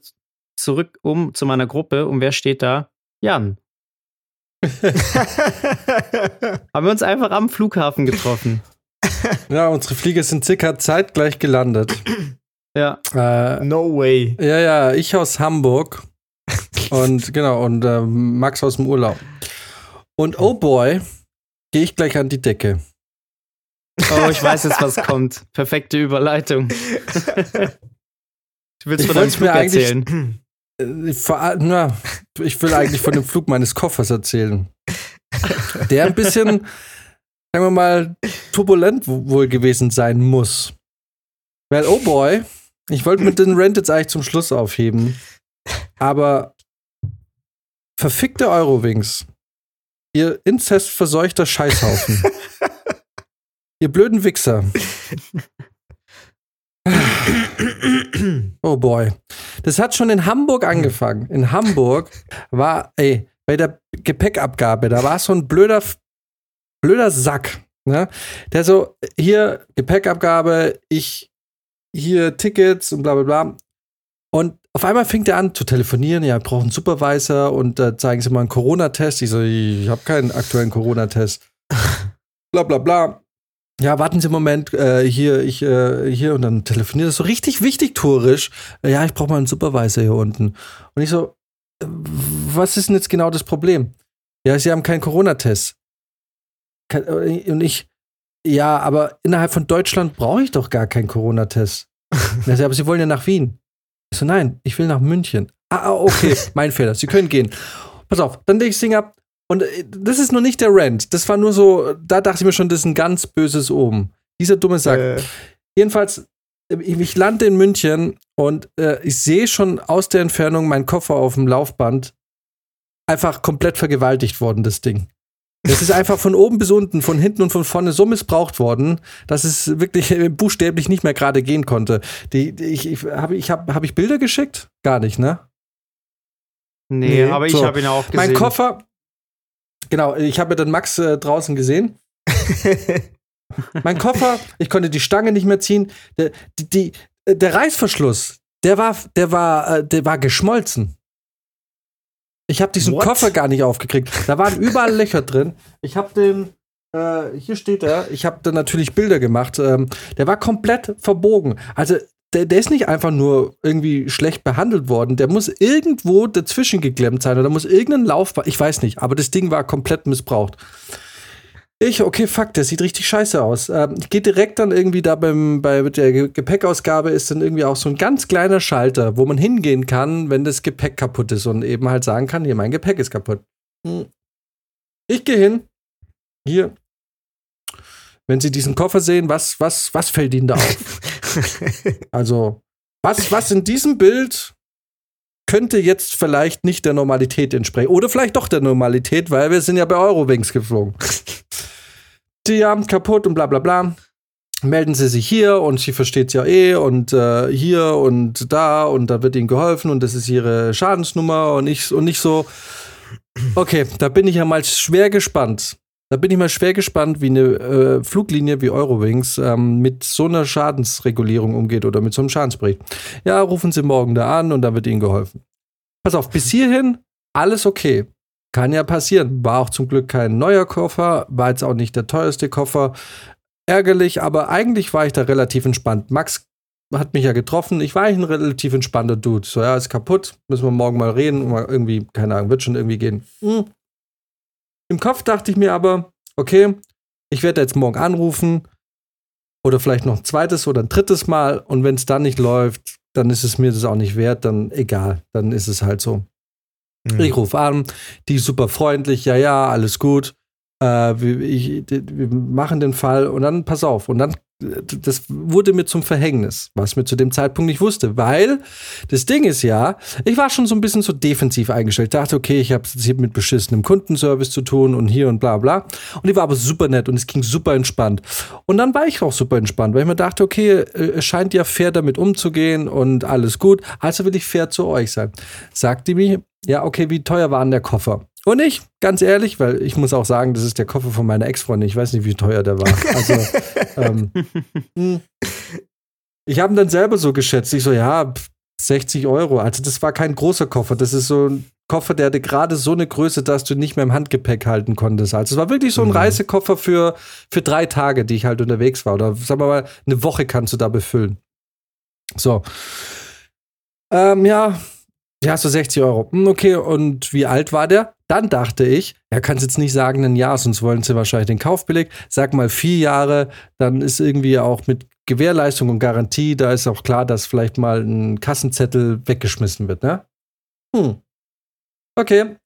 zurück um zu meiner Gruppe und wer steht da? Jan. *laughs* Haben wir uns einfach am Flughafen getroffen. Ja, unsere Flieger sind circa zeitgleich gelandet. Ja. Äh, no way. Ja, ja, ich aus Hamburg und genau, und äh, Max aus dem Urlaub. Und oh boy, gehe ich gleich an die Decke. Oh, ich weiß jetzt, was kommt. Perfekte Überleitung. Du willst ich von deinem Flug erzählen. Äh, na, ich will eigentlich von dem Flug meines Koffers erzählen. Der ein bisschen, sagen wir mal, turbulent wohl gewesen sein muss. Weil, oh boy, Ich wollte mit den Rent jetzt eigentlich zum Schluss aufheben. Aber verfickte Eurowings. Ihr inzestverseuchter Scheißhaufen. ihr blöden Wichser. Oh boy. Das hat schon in Hamburg angefangen. In Hamburg war, ey, bei der Gepäckabgabe, da war so ein blöder, blöder Sack, ne? Der so, hier Gepäckabgabe, ich, hier Tickets und bla bla bla. Und auf einmal fängt er an zu telefonieren, ja, braucht einen Supervisor und da äh, zeigen sie mal einen Corona-Test. Ich so, ich habe keinen aktuellen Corona-Test. bla bla bla. Ja, warten Sie einen Moment, äh, hier, ich, äh, hier, und dann telefoniert das so richtig wichtig tourisch. Äh, ja, ich brauche mal einen Supervisor hier unten. Und ich so, äh, was ist denn jetzt genau das Problem? Ja, Sie haben keinen Corona-Test. Äh, und ich, ja, aber innerhalb von Deutschland brauche ich doch gar keinen Corona-Test. *laughs* ja, aber Sie wollen ja nach Wien. Ich so, nein, ich will nach München. Ah, ah okay, *laughs* mein Fehler. Sie können gehen. Pass auf, dann lege ich das Ding ab. Und äh, das ist nur nicht der Rant. Das war nur so, da dachte ich mir schon, das ist ein ganz böses Oben. Dieser dumme Sack. Äh. Jedenfalls, äh, ich lande in München und äh, ich sehe schon aus der Entfernung meinen Koffer auf dem Laufband einfach komplett vergewaltigt worden, das Ding. Es ist einfach von oben bis unten, von hinten und von vorne so missbraucht worden, dass es wirklich buchstäblich nicht mehr gerade gehen konnte. Die, die ich, ich habe ich hab, hab ich Bilder geschickt? Gar nicht, ne? Nee, nee. aber so. ich habe ihn auch gesehen. Mein Koffer, Genau, ich habe dann Max äh, draußen gesehen. mein Koffer, ich konnte die Stange nicht mehr ziehen. Der, die, die, der Reißverschluss, der war, der war, äh, der war geschmolzen. Ich habe diesen What? Koffer gar nicht aufgekriegt. Da waren überall Löcher drin. Ich habe den, äh, hier steht er, ich habe da natürlich Bilder gemacht. Ähm, der war komplett verbogen. Also der, der ist nicht einfach nur irgendwie schlecht behandelt worden. Der muss irgendwo dazwischen geklemmt sein oder muss irgendein Laufbahn. Ich weiß nicht, aber das Ding war komplett missbraucht. Ich, okay, fuck, der sieht richtig scheiße aus. Ähm, ich gehe direkt dann irgendwie da beim, bei der Gepäckausgabe ist dann irgendwie auch so ein ganz kleiner Schalter, wo man hingehen kann, wenn das Gepäck kaputt ist und eben halt sagen kann, hier, mein Gepäck ist kaputt. Hm. Ich gehe hin. Hier. Wenn Sie diesen Koffer sehen, was, was, was fällt Ihnen da auf? *laughs* *laughs* also, was, was in diesem Bild könnte jetzt vielleicht nicht der Normalität entsprechen. Oder vielleicht doch der Normalität, weil wir sind ja bei Eurowings geflogen. *laughs* Die haben kaputt und bla bla bla. Melden Sie sich hier und sie versteht es ja eh und äh, hier und da und da wird Ihnen geholfen und das ist Ihre Schadensnummer und ich und nicht so. Okay, da bin ich ja mal schwer gespannt, da bin ich mal schwer gespannt, wie eine äh, Fluglinie wie Eurowings ähm, mit so einer Schadensregulierung umgeht oder mit so einem Schadensbericht. Ja, rufen Sie morgen da an und dann wird Ihnen geholfen. Pass auf, bis hierhin alles okay. Kann ja passieren. War auch zum Glück kein neuer Koffer, war jetzt auch nicht der teuerste Koffer. Ärgerlich, aber eigentlich war ich da relativ entspannt. Max hat mich ja getroffen. Ich war eigentlich ein relativ entspannter Dude. So, ja, ist kaputt. Müssen wir morgen mal reden. Mal irgendwie, keine Ahnung, wird schon irgendwie gehen. Hm, im Kopf dachte ich mir aber, okay, ich werde jetzt morgen anrufen oder vielleicht noch ein zweites oder ein drittes Mal und wenn es dann nicht läuft, dann ist es mir das auch nicht wert, dann egal, dann ist es halt so. Mhm. Ich rufe an, die ist super freundlich, ja, ja, alles gut. Äh, wir, ich, wir machen den Fall und dann pass auf. Und dann das wurde mir zum Verhängnis, was mir zu dem Zeitpunkt nicht wusste, weil das Ding ist ja, ich war schon so ein bisschen so defensiv eingestellt, dachte, okay, ich habe es hier mit beschissenem Kundenservice zu tun und hier und bla bla. Und die war aber super nett und es ging super entspannt. Und dann war ich auch super entspannt, weil ich mir dachte, okay, äh, es scheint ja fair damit umzugehen und alles gut, also will ich fair zu euch sein. Sagt die mir, ja, okay, wie teuer war denn der Koffer? Und ich, ganz ehrlich, weil ich muss auch sagen, das ist der Koffer von meiner Ex-Freundin. Ich weiß nicht, wie teuer der war. Also, *laughs* ähm, hm. ich habe ihn dann selber so geschätzt. Ich so, ja, 60 Euro. Also, das war kein großer Koffer. Das ist so ein Koffer, der hatte gerade so eine Größe, dass du nicht mehr im Handgepäck halten konntest. Also, es war wirklich so ein mhm. Reisekoffer für, für drei Tage, die ich halt unterwegs war. Oder sagen wir mal, eine Woche kannst du da befüllen. So. Ähm, ja, ja, so 60 Euro. Hm, okay, und wie alt war der? Dann dachte ich, er kann jetzt nicht sagen ein Jahr, sonst wollen sie wahrscheinlich den Kaufbeleg. Sag mal vier Jahre, dann ist irgendwie auch mit Gewährleistung und Garantie, da ist auch klar, dass vielleicht mal ein Kassenzettel weggeschmissen wird, ne? Hm. Okay.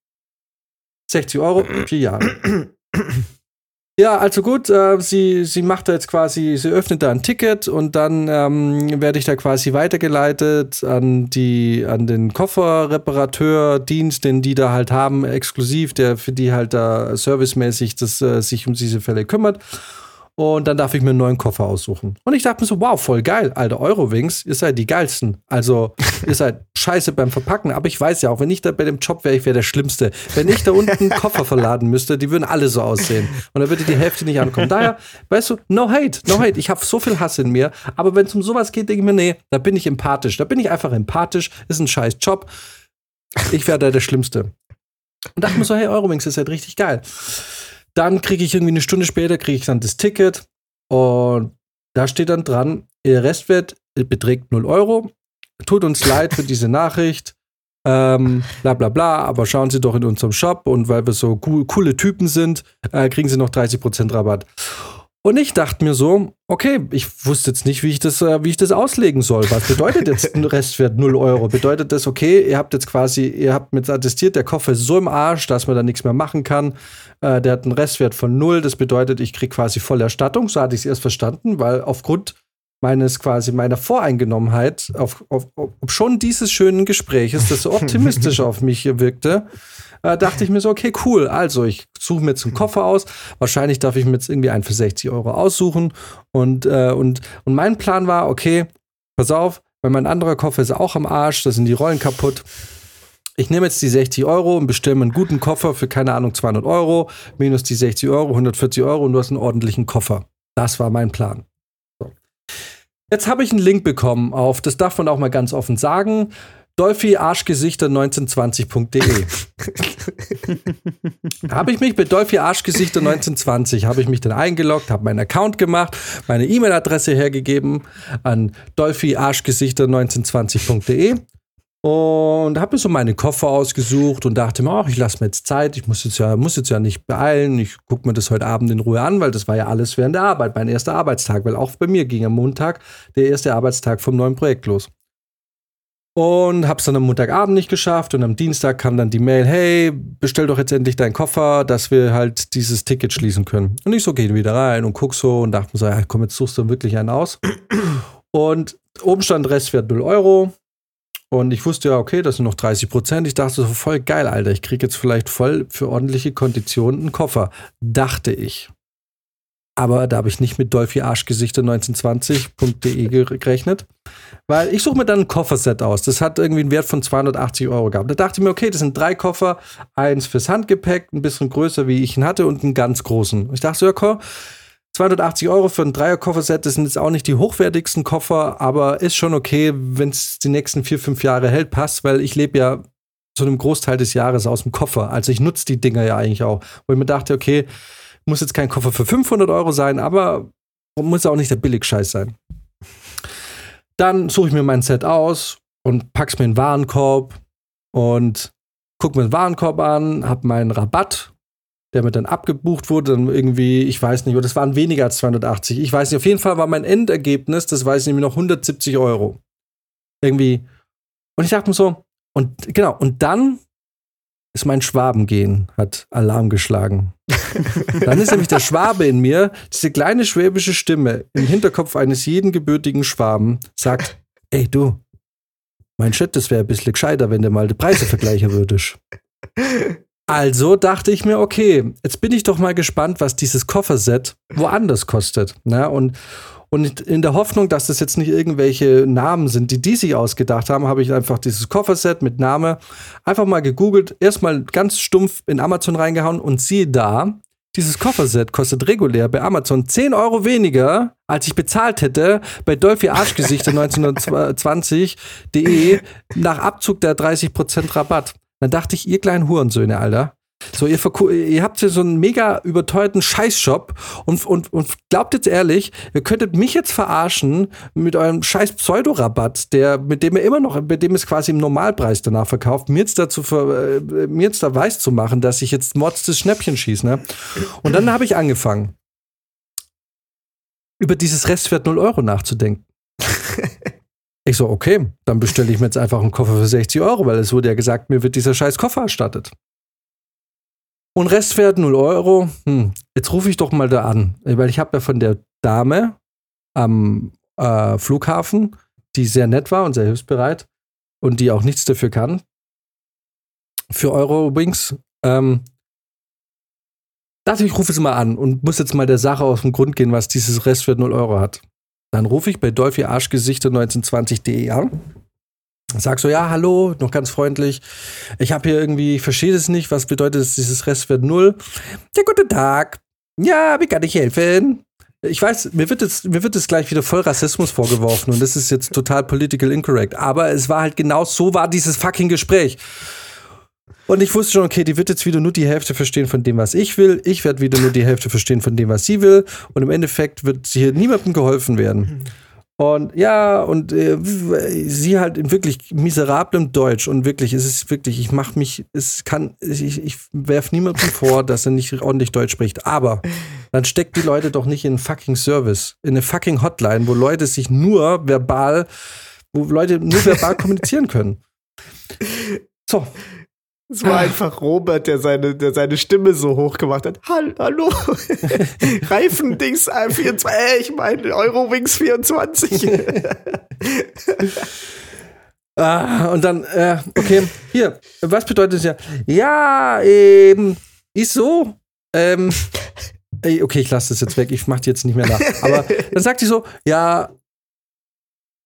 60 Euro, vier Jahre. Ja, also gut, äh, sie, sie macht da jetzt quasi, sie öffnet da ein Ticket und dann ähm, werde ich da quasi weitergeleitet an die, an den Kofferreparateurdienst, den die da halt haben, exklusiv, der für die halt da servicemäßig das, äh, sich um diese Fälle kümmert. Und dann darf ich mir einen neuen Koffer aussuchen. Und ich dachte mir so, wow, voll geil, Alter, Eurowings, ihr seid die geilsten. Also, *laughs* ihr seid scheiße beim Verpacken, aber ich weiß ja auch, wenn ich da bei dem Job wäre, ich wäre der Schlimmste. Wenn ich da unten einen Koffer verladen müsste, die würden alle so aussehen. Und da würde die Hälfte nicht ankommen. Daher, weißt du, no hate, no hate. Ich habe so viel Hass in mir. Aber wenn es um sowas geht, denke ich mir, nee, da bin ich empathisch. Da bin ich einfach empathisch. Ist ein scheiß Job. Ich wäre da der Schlimmste. Und dachte mir so, hey, Eurowings ist halt richtig geil. Dann kriege ich irgendwie eine Stunde später, kriege ich dann das Ticket und da steht dann dran, Ihr Restwert beträgt 0 Euro. Tut uns leid für diese *laughs* Nachricht. Ähm, bla bla bla, aber schauen Sie doch in unserem Shop und weil wir so cool, coole Typen sind, äh, kriegen Sie noch 30% Rabatt. Und ich dachte mir so, okay, ich wusste jetzt nicht, wie ich das, äh, wie ich das auslegen soll. Was bedeutet jetzt ein Restwert 0 Euro? Bedeutet das, okay, ihr habt jetzt quasi, ihr habt mit attestiert, der Koffer ist so im Arsch, dass man da nichts mehr machen kann. Äh, der hat einen Restwert von 0. Das bedeutet, ich kriege quasi volle Erstattung. So hatte ich es erst verstanden, weil aufgrund meines quasi meiner Voreingenommenheit, auf, auf, auf schon dieses schönen Gespräches, das so *laughs* optimistisch auf mich wirkte, äh, dachte ich mir so, okay, cool. Also, ich suche mir jetzt einen Koffer aus. Wahrscheinlich darf ich mir jetzt irgendwie einen für 60 Euro aussuchen. Und, äh, und, und mein Plan war, okay, pass auf, weil mein anderer Koffer ist auch am Arsch, da sind die Rollen kaputt. Ich nehme jetzt die 60 Euro und bestelle mir einen guten Koffer für, keine Ahnung, 200 Euro, minus die 60 Euro, 140 Euro und du hast einen ordentlichen Koffer. Das war mein Plan. So. Jetzt habe ich einen Link bekommen auf, das darf man auch mal ganz offen sagen, dolphyarschgesichter1920.de. *laughs* habe ich mich bei Dolphy Arschgesichter 1920 habe ich mich dann eingeloggt, habe meinen Account gemacht, meine E-Mail-Adresse hergegeben an dolphyarschgesichter1920.de und habe mir so meine Koffer ausgesucht und dachte mir, ach, ich lasse mir jetzt Zeit, ich muss jetzt ja, muss jetzt ja nicht beeilen, ich gucke mir das heute Abend in Ruhe an, weil das war ja alles während der Arbeit, mein erster Arbeitstag, weil auch bei mir ging am Montag der erste Arbeitstag vom neuen Projekt los. Und hab's dann am Montagabend nicht geschafft und am Dienstag kam dann die Mail, hey, bestell doch jetzt endlich deinen Koffer, dass wir halt dieses Ticket schließen können. Und ich so, geh wieder rein und guck so und dachte mir so, ja, komm, jetzt suchst du wirklich einen aus. Und oben stand Restwert 0 Euro. Und ich wusste ja, okay, das sind noch 30 Prozent. Ich dachte so, voll geil, Alter. Ich krieg jetzt vielleicht voll für ordentliche Konditionen einen Koffer. Dachte ich. Aber da habe ich nicht mit Dolphy Arschgesichter 1920.de gerechnet. Weil ich suche mir dann ein Kofferset aus. Das hat irgendwie einen Wert von 280 Euro gehabt. Da dachte ich mir, okay, das sind drei Koffer. Eins fürs Handgepäck, ein bisschen größer, wie ich ihn hatte, und einen ganz großen. Ich dachte so, ja, komm, 280 Euro für ein Dreier-Kofferset, das sind jetzt auch nicht die hochwertigsten Koffer, aber ist schon okay, wenn es die nächsten vier, fünf Jahre hält, passt, weil ich lebe ja zu einem Großteil des Jahres aus dem Koffer. Also ich nutze die Dinger ja eigentlich auch. Wo ich mir dachte, okay, muss jetzt kein Koffer für 500 Euro sein, aber muss auch nicht der Billigscheiß sein. Dann suche ich mir mein Set aus und pack's mir in den Warenkorb und guck mir den Warenkorb an, hab meinen Rabatt der mir dann abgebucht wurde, dann irgendwie, ich weiß nicht, das waren weniger als 280. Ich weiß nicht, auf jeden Fall war mein Endergebnis, das weiß ich nämlich noch 170 Euro. Irgendwie. Und ich dachte mir so, und genau, und dann ist mein Schwabengehen, hat Alarm geschlagen. *laughs* dann ist nämlich der Schwabe in mir, diese kleine schwäbische Stimme im Hinterkopf eines jeden gebürtigen Schwaben, sagt, ey du, mein Shit, das wäre ein bisschen gescheiter, wenn du mal die Preise vergleichen würdest. Also dachte ich mir, okay, jetzt bin ich doch mal gespannt, was dieses Kofferset woanders kostet. Ne? Und, und in der Hoffnung, dass das jetzt nicht irgendwelche Namen sind, die die sich ausgedacht haben, habe ich einfach dieses Kofferset mit Name einfach mal gegoogelt, erstmal ganz stumpf in Amazon reingehauen und siehe da, dieses Kofferset kostet regulär bei Amazon 10 Euro weniger, als ich bezahlt hätte bei Dolphy Arschgesichter *laughs* 1920.de nach Abzug der 30% Rabatt. Dann dachte ich, ihr kleinen Hurensöhne, Alter. So, ihr, ihr habt hier so einen mega überteuerten Scheißshop und, und, und glaubt jetzt ehrlich, ihr könntet mich jetzt verarschen mit eurem scheiß Pseudorabatt, der, mit dem ihr immer noch, mit dem es quasi im Normalpreis danach verkauft, mir jetzt dazu, äh, mir jetzt da weiß zu machen, dass ich jetzt Mods des Schnäppchen schieße, ne? Und dann habe ich angefangen, über dieses Restwert 0 Euro nachzudenken. *laughs* Ich so, okay, dann bestelle ich mir jetzt einfach einen Koffer für 60 Euro, weil es wurde ja gesagt, mir wird dieser scheiß Koffer erstattet. Und Restwert 0 Euro. Hm, jetzt rufe ich doch mal da an, weil ich habe ja von der Dame am äh, Flughafen, die sehr nett war und sehr hilfsbereit und die auch nichts dafür kann, für Eurowings, ähm, dachte ich, rufe es mal an und muss jetzt mal der Sache auf den Grund gehen, was dieses Restwert 0 Euro hat. Dann rufe ich bei Dolphy Arschgesichter 1920.de an. Sag so, ja, hallo, noch ganz freundlich. Ich habe hier irgendwie, ich verstehe das nicht. Was bedeutet das, dieses Restwert 0? Ja, guten Tag. Ja, wie kann ich helfen? Ich weiß, mir wird jetzt, mir wird jetzt gleich wieder voll Rassismus vorgeworfen und das ist jetzt total political incorrect. Aber es war halt genau so war dieses fucking Gespräch. Und ich wusste schon, okay, die wird jetzt wieder nur die Hälfte verstehen von dem, was ich will. Ich werde wieder nur die Hälfte verstehen von dem, was sie will. Und im Endeffekt wird hier niemandem geholfen werden. Und ja, und äh, sie halt in wirklich miserablem Deutsch und wirklich, es ist wirklich, ich mach mich, es kann, ich, ich werf niemandem vor, *laughs* dass er nicht ordentlich Deutsch spricht. Aber dann steckt die Leute doch nicht in einen fucking Service, in eine fucking Hotline, wo Leute sich nur verbal, wo Leute nur verbal *laughs* kommunizieren können. So, es war einfach Robert, der seine, der seine Stimme so hoch gemacht hat. Hall Hallo, *laughs* Reifendings 24, äh, ich meine Eurowings 24. ah, und dann, äh, okay, hier, was bedeutet das ja? Ja, ähm, ist so, ähm, okay, ich lasse das jetzt weg, ich mache die jetzt nicht mehr nach. Aber *laughs* dann sagt sie so, ja,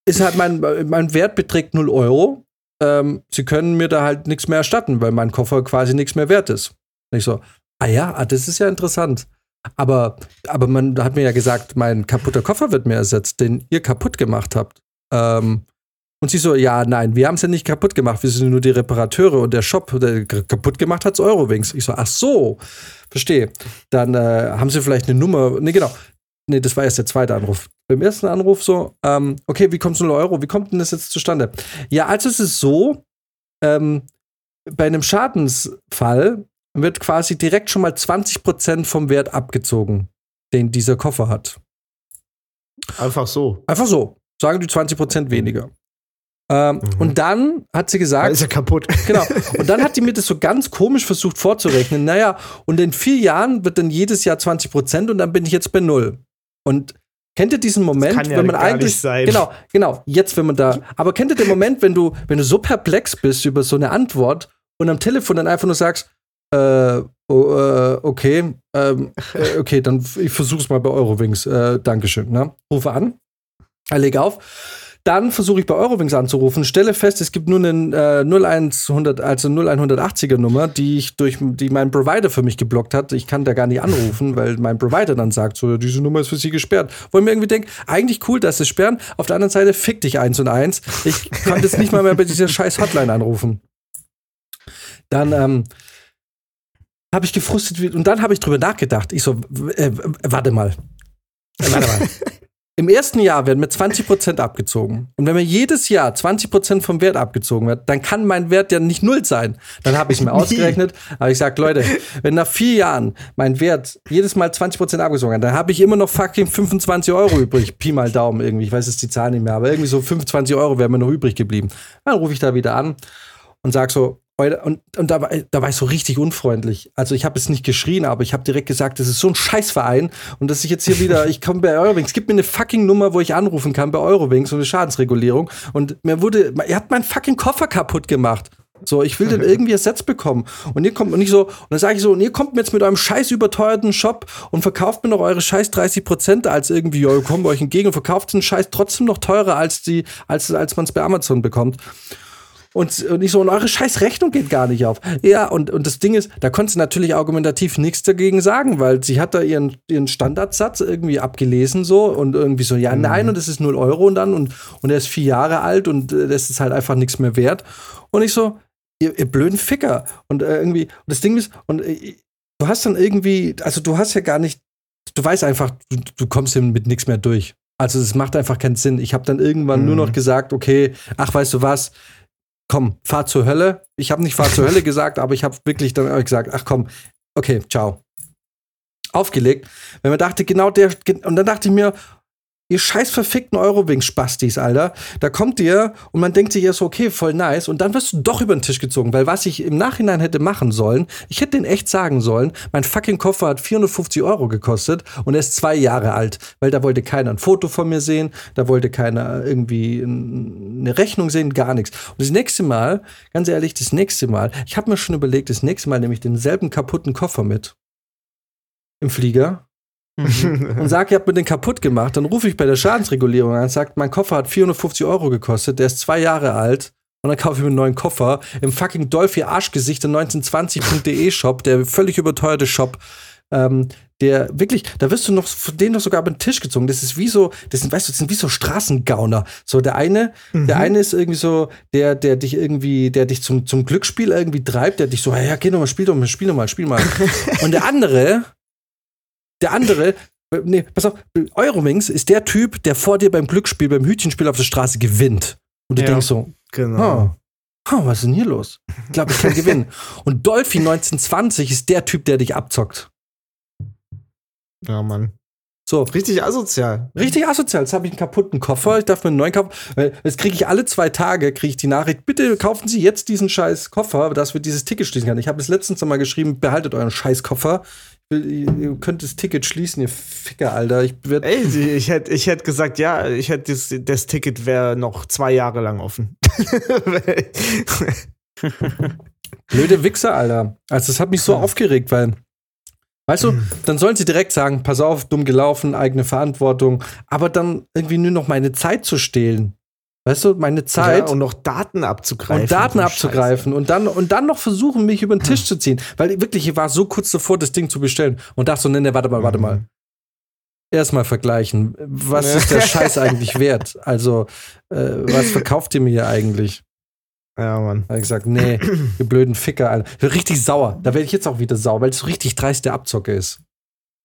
ist halt mein, mein Wert beträgt 0 Euro ähm, sie können mir da halt nichts mehr erstatten, weil mein Koffer quasi nichts mehr wert ist. Und ich so, ah ja, ah, das ist ja interessant. Aber, aber man hat mir ja gesagt, mein kaputter Koffer wird mir ersetzt, den ihr kaputt gemacht habt. Ähm, und sie so, ja, nein, wir haben es ja nicht kaputt gemacht, wir sind nur die Reparateure und der Shop, der kaputt gemacht hat es Eurowings. Ich so, ach so, verstehe. Dann äh, haben sie vielleicht eine Nummer, nee, genau, nee, das war erst der zweite Anruf. Beim ersten Anruf so, ähm, okay, wie kommt es 0 Euro? Wie kommt denn das jetzt zustande? Ja, also es ist so, ähm, bei einem Schadensfall wird quasi direkt schon mal 20% vom Wert abgezogen, den dieser Koffer hat. Einfach so. Einfach so. Sagen die 20% weniger. Ähm, mhm. Und dann hat sie gesagt. Da ist er kaputt. Genau. *laughs* Und dann hat die mir das so ganz komisch versucht vorzurechnen. Naja, und in vier Jahren wird dann jedes Jahr 20 Prozent und dann bin ich jetzt bei null. Und kennt ihr diesen Moment, ja wenn man eigentlich. Genau, genau, jetzt, wenn man da. Aber kennt ihr den Moment, wenn du, wenn du so perplex bist über so eine Antwort und am Telefon dann einfach nur sagst, äh, oh, äh, okay, ähm, äh, okay, dann ich versuch's mal bei Eurowings. Äh, Dankeschön. Ne? Rufe an, leg auf. Dann versuche ich bei Eurowings anzurufen, stelle fest, es gibt nur eine äh, 0100, also 0180er Nummer, die ich durch die mein Provider für mich geblockt hat. Ich kann da gar nicht anrufen, weil mein Provider dann sagt, so diese Nummer ist für Sie gesperrt. Wo ich mir irgendwie denke, eigentlich cool, dass sie sperren. Auf der anderen Seite fick dich eins und eins. Ich konnte jetzt nicht mal mehr bei dieser scheiß Hotline anrufen. Dann ähm, habe ich gefrustet und dann habe ich drüber nachgedacht. Ich so, äh, warte mal. Äh, warte mal. *laughs* Im ersten Jahr werden mir 20% abgezogen. Und wenn mir jedes Jahr 20% vom Wert abgezogen wird, dann kann mein Wert ja nicht null sein. Dann habe ich es mir *laughs* ausgerechnet. Aber ich sage, Leute, wenn nach vier Jahren mein Wert jedes Mal 20% abgezogen wird, dann habe ich immer noch fucking 25 Euro übrig. Pi mal Daumen irgendwie. Ich weiß jetzt die Zahl nicht mehr, aber irgendwie so 25 Euro wären mir noch übrig geblieben. Dann rufe ich da wieder an und sage so, und, und da, war, da war ich so richtig unfreundlich. Also ich habe es nicht geschrien, aber ich habe direkt gesagt, das ist so ein Scheißverein und dass ich jetzt hier wieder, *laughs* ich komme bei Eurowings, gib mir eine fucking Nummer, wo ich anrufen kann bei Eurowings und eine Schadensregulierung. Und mir wurde, ihr habt meinen fucking Koffer kaputt gemacht. So, ich will den *laughs* irgendwie ersetzt bekommen. Und ihr kommt und nicht so, und dann sage ich so, und ihr kommt mir jetzt mit eurem scheiß überteuerten Shop und verkauft mir noch eure scheiß 30 Prozent als irgendwie, ja, kommen euch entgegen und verkauft den Scheiß trotzdem noch teurer als die, als, als man es bei Amazon bekommt. Und, und ich so, und eure scheiß Rechnung geht gar nicht auf. Ja, und, und das Ding ist, da konnte sie natürlich argumentativ nichts dagegen sagen, weil sie hat da ihren, ihren Standardsatz irgendwie abgelesen so und irgendwie so, ja, mhm. nein, und es ist 0 Euro und dann und, und er ist vier Jahre alt und äh, das ist halt einfach nichts mehr wert. Und ich so, ihr, ihr blöden Ficker. Und äh, irgendwie, und das Ding ist, und äh, du hast dann irgendwie, also du hast ja gar nicht, du weißt einfach, du, du kommst hier mit nichts mehr durch. Also es macht einfach keinen Sinn. Ich habe dann irgendwann mhm. nur noch gesagt, okay, ach, weißt du was, komm, fahr zur Hölle. Ich habe nicht fahr zur Hölle gesagt, aber ich habe wirklich dann gesagt, ach komm, okay, ciao. Aufgelegt. Wenn man dachte, genau der, und dann dachte ich mir, Ihr scheiß verfickten Eurowings-Spastis, Alter. Da kommt ihr und man denkt sich erst okay, voll nice. Und dann wirst du doch über den Tisch gezogen, weil was ich im Nachhinein hätte machen sollen, ich hätte den echt sagen sollen, mein fucking Koffer hat 450 Euro gekostet und er ist zwei Jahre alt, weil da wollte keiner ein Foto von mir sehen, da wollte keiner irgendwie eine Rechnung sehen, gar nichts. Und das nächste Mal, ganz ehrlich, das nächste Mal, ich habe mir schon überlegt, das nächste Mal nehme ich denselben kaputten Koffer mit. Im Flieger Mhm. und sage, ihr habt mir den kaputt gemacht, dann rufe ich bei der Schadensregulierung an und sage, mein Koffer hat 450 Euro gekostet, der ist zwei Jahre alt. Und dann kaufe ich mir einen neuen Koffer im fucking Dolphy Arschgesichter 1920.de Shop, der völlig überteuerte Shop. Ähm, der wirklich, da wirst du noch von denen noch sogar über den Tisch gezogen. Das ist wie so, das sind, weißt du, das sind wie so Straßengauner. So der eine, mhm. der eine ist irgendwie so, der, der dich irgendwie, der dich zum, zum Glücksspiel irgendwie treibt, der dich so, ja, geh doch mal, spiel doch mal, spiel doch mal, spiel mal. *laughs* Und der andere, der andere, nee, pass auf, Eurowings ist der Typ, der vor dir beim Glücksspiel, beim Hütchenspiel auf der Straße gewinnt. Und du ja, denkst so, genau. Oh, oh, was ist denn hier los? Ich glaube, ich kann *laughs* gewinnen. Und Dolphy 1920 ist der Typ, der dich abzockt. Ja, Mann. So. Richtig asozial. Richtig asozial. Jetzt habe ich einen kaputten Koffer. Ich darf mir einen neuen kaufen. Jetzt kriege ich alle zwei Tage kriege ich die Nachricht, bitte kaufen Sie jetzt diesen scheiß Koffer, dass wir dieses Ticket schließen können. Ich habe es letztens mal geschrieben, behaltet euren scheiß Koffer ihr könnt das Ticket schließen, ihr Ficker, Alter. Ich Ey, ich hätte ich hätt gesagt, ja, ich hätte das, das Ticket wäre noch zwei Jahre lang offen. *laughs* Blöde Wichser, Alter. Also, das hat mich so aufgeregt, weil, weißt du, dann sollen sie direkt sagen, pass auf, dumm gelaufen, eigene Verantwortung, aber dann irgendwie nur noch meine Zeit zu stehlen. Weißt du, meine Zeit. Ja, und noch Daten abzugreifen. Und Daten abzugreifen und dann, und dann noch versuchen, mich über den Tisch zu ziehen. Weil wirklich, ich war so kurz davor, das Ding zu bestellen und dachte so, nee, nee, warte mal, warte mal. Erstmal vergleichen. Was ist der Scheiß *laughs* eigentlich wert? Also, äh, was verkauft ihr mir hier eigentlich? Ja, Mann. Da ich gesagt, nee, *clears throat* ihr blöden Ficker, Alter. Richtig sauer. Da werde ich jetzt auch wieder sauer, weil es so richtig dreist der Abzocke ist.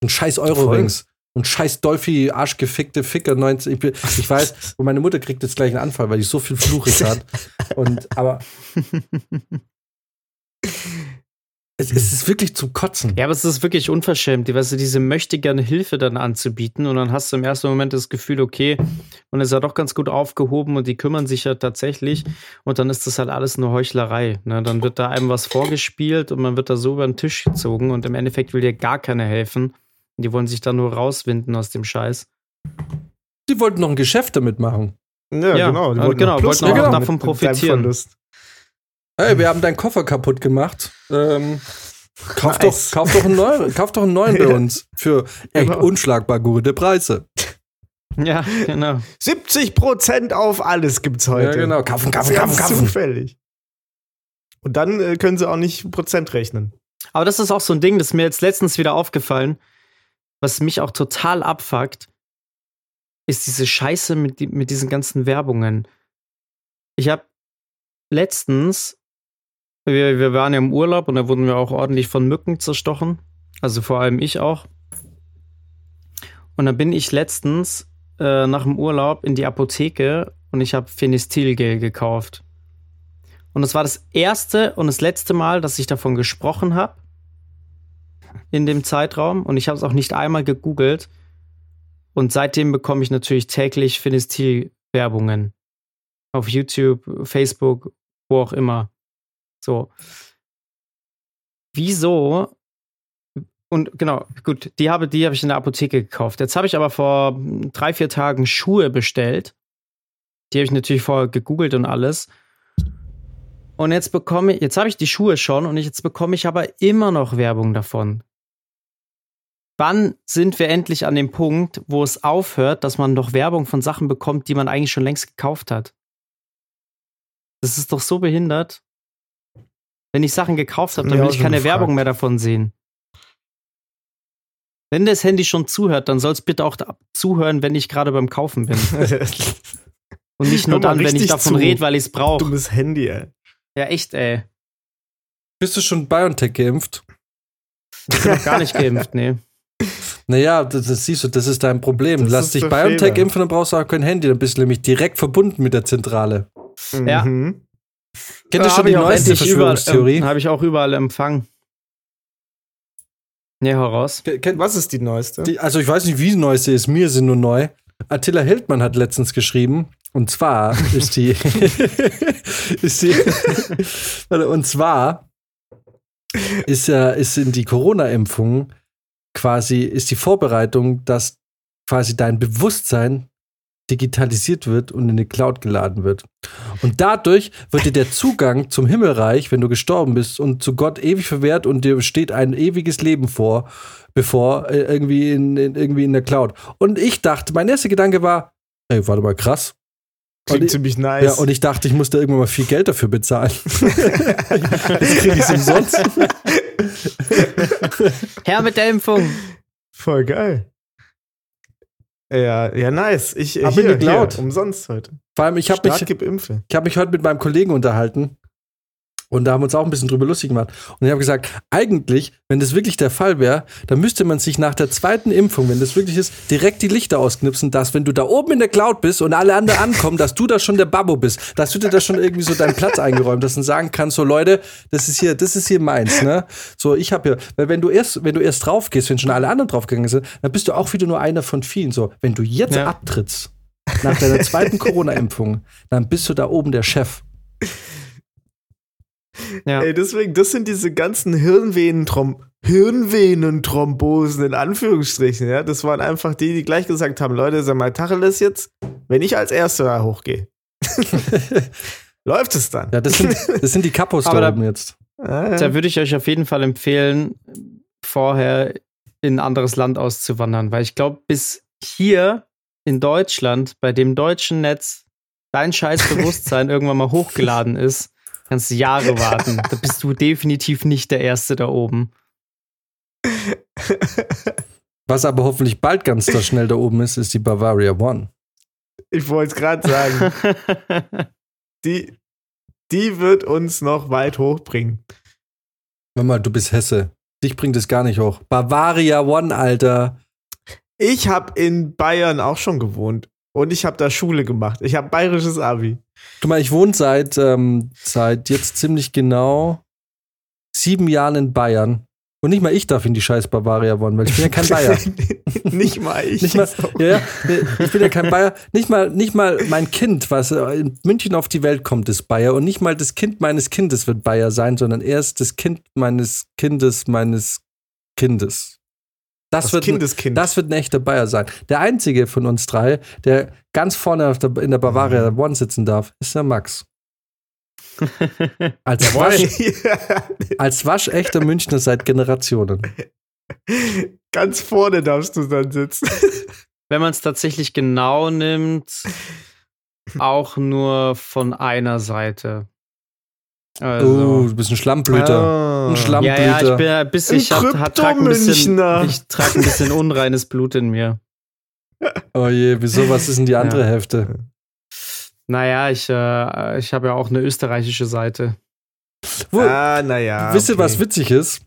Ein scheiß Euro-Rings. Und scheiß Dolphy, arschgefickte Ficker 19. Ich, ich weiß, *laughs* und meine Mutter kriegt jetzt gleich einen Anfall, weil die so viel fluchig hat. Und, aber. *laughs* Es, es, ist wirklich zum Kotzen. Ja, aber es ist wirklich unverschämt, weißt du, diese möchte gerne Hilfe dann anzubieten und dann hast du im ersten Moment das Gefühl, okay, und ist ja doch ganz gut aufgehoben und die kümmern sich ja tatsächlich und dann ist das halt alles nur Heuchlerei. Ne? Dann wird da einem was vorgespielt und man wird da so über den Tisch gezogen und im Endeffekt will dir gar keiner helfen. Die wollen sich da nur rauswinden aus dem Scheiß. Die wollten noch ein Geschäft damit machen. Ja, ja genau. Die wollten, genau, wollten auch genau. davon profitieren. Hey, wir haben deinen Koffer kaputt gemacht. Ähm, kauf, nice. doch, kauf, doch einen neuen, *laughs* kauf doch einen neuen bei uns. Für echt genau. unschlagbar gute Preise. Ja, genau. 70% auf alles gibt's heute. Ja, genau. Kaufen, kaufen, kaufen, kaufen. Zufällig. Und dann äh, können sie auch nicht Prozent rechnen. Aber das ist auch so ein Ding, das ist mir jetzt letztens wieder aufgefallen was mich auch total abfuckt, ist diese Scheiße mit, mit diesen ganzen Werbungen. Ich habe letztens, wir, wir waren ja im Urlaub und da wurden wir auch ordentlich von Mücken zerstochen. Also vor allem ich auch. Und dann bin ich letztens äh, nach dem Urlaub in die Apotheke und ich habe Phenestilgel gekauft. Und das war das erste und das letzte Mal, dass ich davon gesprochen habe in dem Zeitraum und ich habe es auch nicht einmal gegoogelt. Und seitdem bekomme ich natürlich täglich Finestil-Werbungen. Auf YouTube, Facebook, wo auch immer. So. Wieso? Und genau, gut, die habe, die habe ich in der Apotheke gekauft. Jetzt habe ich aber vor drei, vier Tagen Schuhe bestellt. Die habe ich natürlich vorher gegoogelt und alles. Und jetzt bekomme ich, jetzt habe ich die Schuhe schon und jetzt bekomme ich aber immer noch Werbung davon wann sind wir endlich an dem Punkt, wo es aufhört, dass man noch Werbung von Sachen bekommt, die man eigentlich schon längst gekauft hat? Das ist doch so behindert. Wenn ich Sachen gekauft habe, dann will ich keine Werbung mehr davon sehen. Wenn das Handy schon zuhört, dann soll es bitte auch zuhören, wenn ich gerade beim Kaufen bin. *laughs* Und nicht nur dann, wenn ich davon rede, weil ich es brauche. Dummes Handy, ey. Ja, echt, ey. Bist du schon BioNTech geimpft? Ich bin noch gar nicht geimpft, nee. Naja, das, das, siehst du, das ist dein Problem. Das Lass dich BioNTech impfen, dann brauchst du auch kein Handy, dann bist du nämlich direkt verbunden mit der Zentrale. Ja. Mhm. Kennt ihr schon die neueste Verschwörungstheorie? Ähm, Habe ich auch überall empfangen. Nee, heraus. Was ist die neueste? Die, also ich weiß nicht, wie die neueste ist. Mir sind nur neu. Attila Hildmann hat letztens geschrieben, und zwar ist die, *laughs* ist die, *laughs* und zwar ist ja, ist in die Corona-Impfung quasi, ist die Vorbereitung, dass quasi dein Bewusstsein digitalisiert wird und in die Cloud geladen wird. Und dadurch wird dir der Zugang zum Himmelreich, wenn du gestorben bist und zu Gott ewig verwehrt und dir steht ein ewiges Leben vor, bevor äh, irgendwie in, in, irgendwie in der Cloud. Und ich dachte, mein erster Gedanke war, ey, warte mal, krass. Klingt ich, ziemlich nice. Ja, und ich dachte, ich musste irgendwann mal viel Geld dafür bezahlen. *laughs* Jetzt kriege ich es umsonst. Her mit der Impfung. Voll geil. Ja, ja, nice. Ich Hab hier, ihn geklaut. Umsonst heute. Vor allem, ich habe mich, ich hab mich heute mit meinem Kollegen unterhalten. Und da haben wir uns auch ein bisschen drüber lustig gemacht. Und ich habe gesagt, eigentlich, wenn das wirklich der Fall wäre, dann müsste man sich nach der zweiten Impfung, wenn das wirklich ist, direkt die Lichter ausknipsen, dass wenn du da oben in der Cloud bist und alle anderen ankommen, dass du da schon der Babbo bist, dass du dir da schon irgendwie so deinen Platz eingeräumt hast und sagen kannst, so Leute, das ist hier, das ist hier meins, ne? So, ich habe hier, weil wenn du erst, wenn du erst drauf gehst, wenn schon alle anderen draufgegangen sind, dann bist du auch wieder nur einer von vielen. So, wenn du jetzt Ja. abtrittst, nach deiner zweiten Corona-Impfung, dann bist du da oben der Chef. Ja. Ey, deswegen, das sind diese ganzen Hirnvenentrom Hirnvenenthrombosen in Anführungsstrichen, ja. Das waren einfach die, die gleich gesagt haben, Leute, sag mal, Tacheles jetzt, wenn ich als Erster da hochgehe. *laughs* Läuft es dann? Ja, das sind, das sind die Kapos da- oben jetzt. Ah, Da würde ich euch auf jeden Fall empfehlen, vorher in ein anderes Land auszuwandern, weil ich glaube, bis hier in Deutschland, bei dem deutschen Netz, dein scheiß Bewusstsein *laughs* irgendwann mal hochgeladen ist, kannst du Jahre warten. Da bist du definitiv nicht der Erste da oben. Was aber hoffentlich bald ganz da schnell da oben ist, ist die Bavaria One. ich wollte es gerade sagen, *laughs* die, die wird uns noch weit hochbringen. Hör mal, du bist Hesse. Dich bringt es gar nicht hoch. Bavaria One, Alter. Ich habe in Bayern auch schon gewohnt und ich habe da Schule gemacht. Ich habe bayerisches Abi. Du mal, ich wohne seit, ähm, seit jetzt ziemlich genau sieben Jahren in Bayern. Und nicht mal ich darf in die scheiß Bavaria One, weil ich bin ja kein Bayer. *laughs* nicht mal ich. Nicht mal, ja, ja, ich bin ja kein Bayer. Nicht mal, nicht mal mein Kind, was in München auf die Welt kommt, ist Bayer. Und nicht mal das Kind meines Kindes wird Bayer sein, sondern erst das Kind meines Kindes meines Kindes. Das, das wird, Kindeskind. das wird ein echter Bayer sein. Der einzige von uns drei, der ganz vorne auf der, in der Bavaria One sitzen darf, ist der Max. *laughs* Als, wasch, als waschechter Münchner seit Generationen. Ganz vorne darfst du dann sitzen. Wenn man es tatsächlich genau nimmt, auch nur von einer Seite. Oh, Also. du bist ein Schlammblüter. Ah. Ein Schlamm- ja, ja, ich bin ein bisschen, ich hab, hab, trag ein bisschen, ich trage ein bisschen unreines Blut in mir. *laughs* Oh je, wieso, was ist denn die andere Ja. Hälfte? Naja, ich, äh, ich habe ja auch eine österreichische Seite. Wo, Ah, naja. wisst ihr, okay. was witzig ist?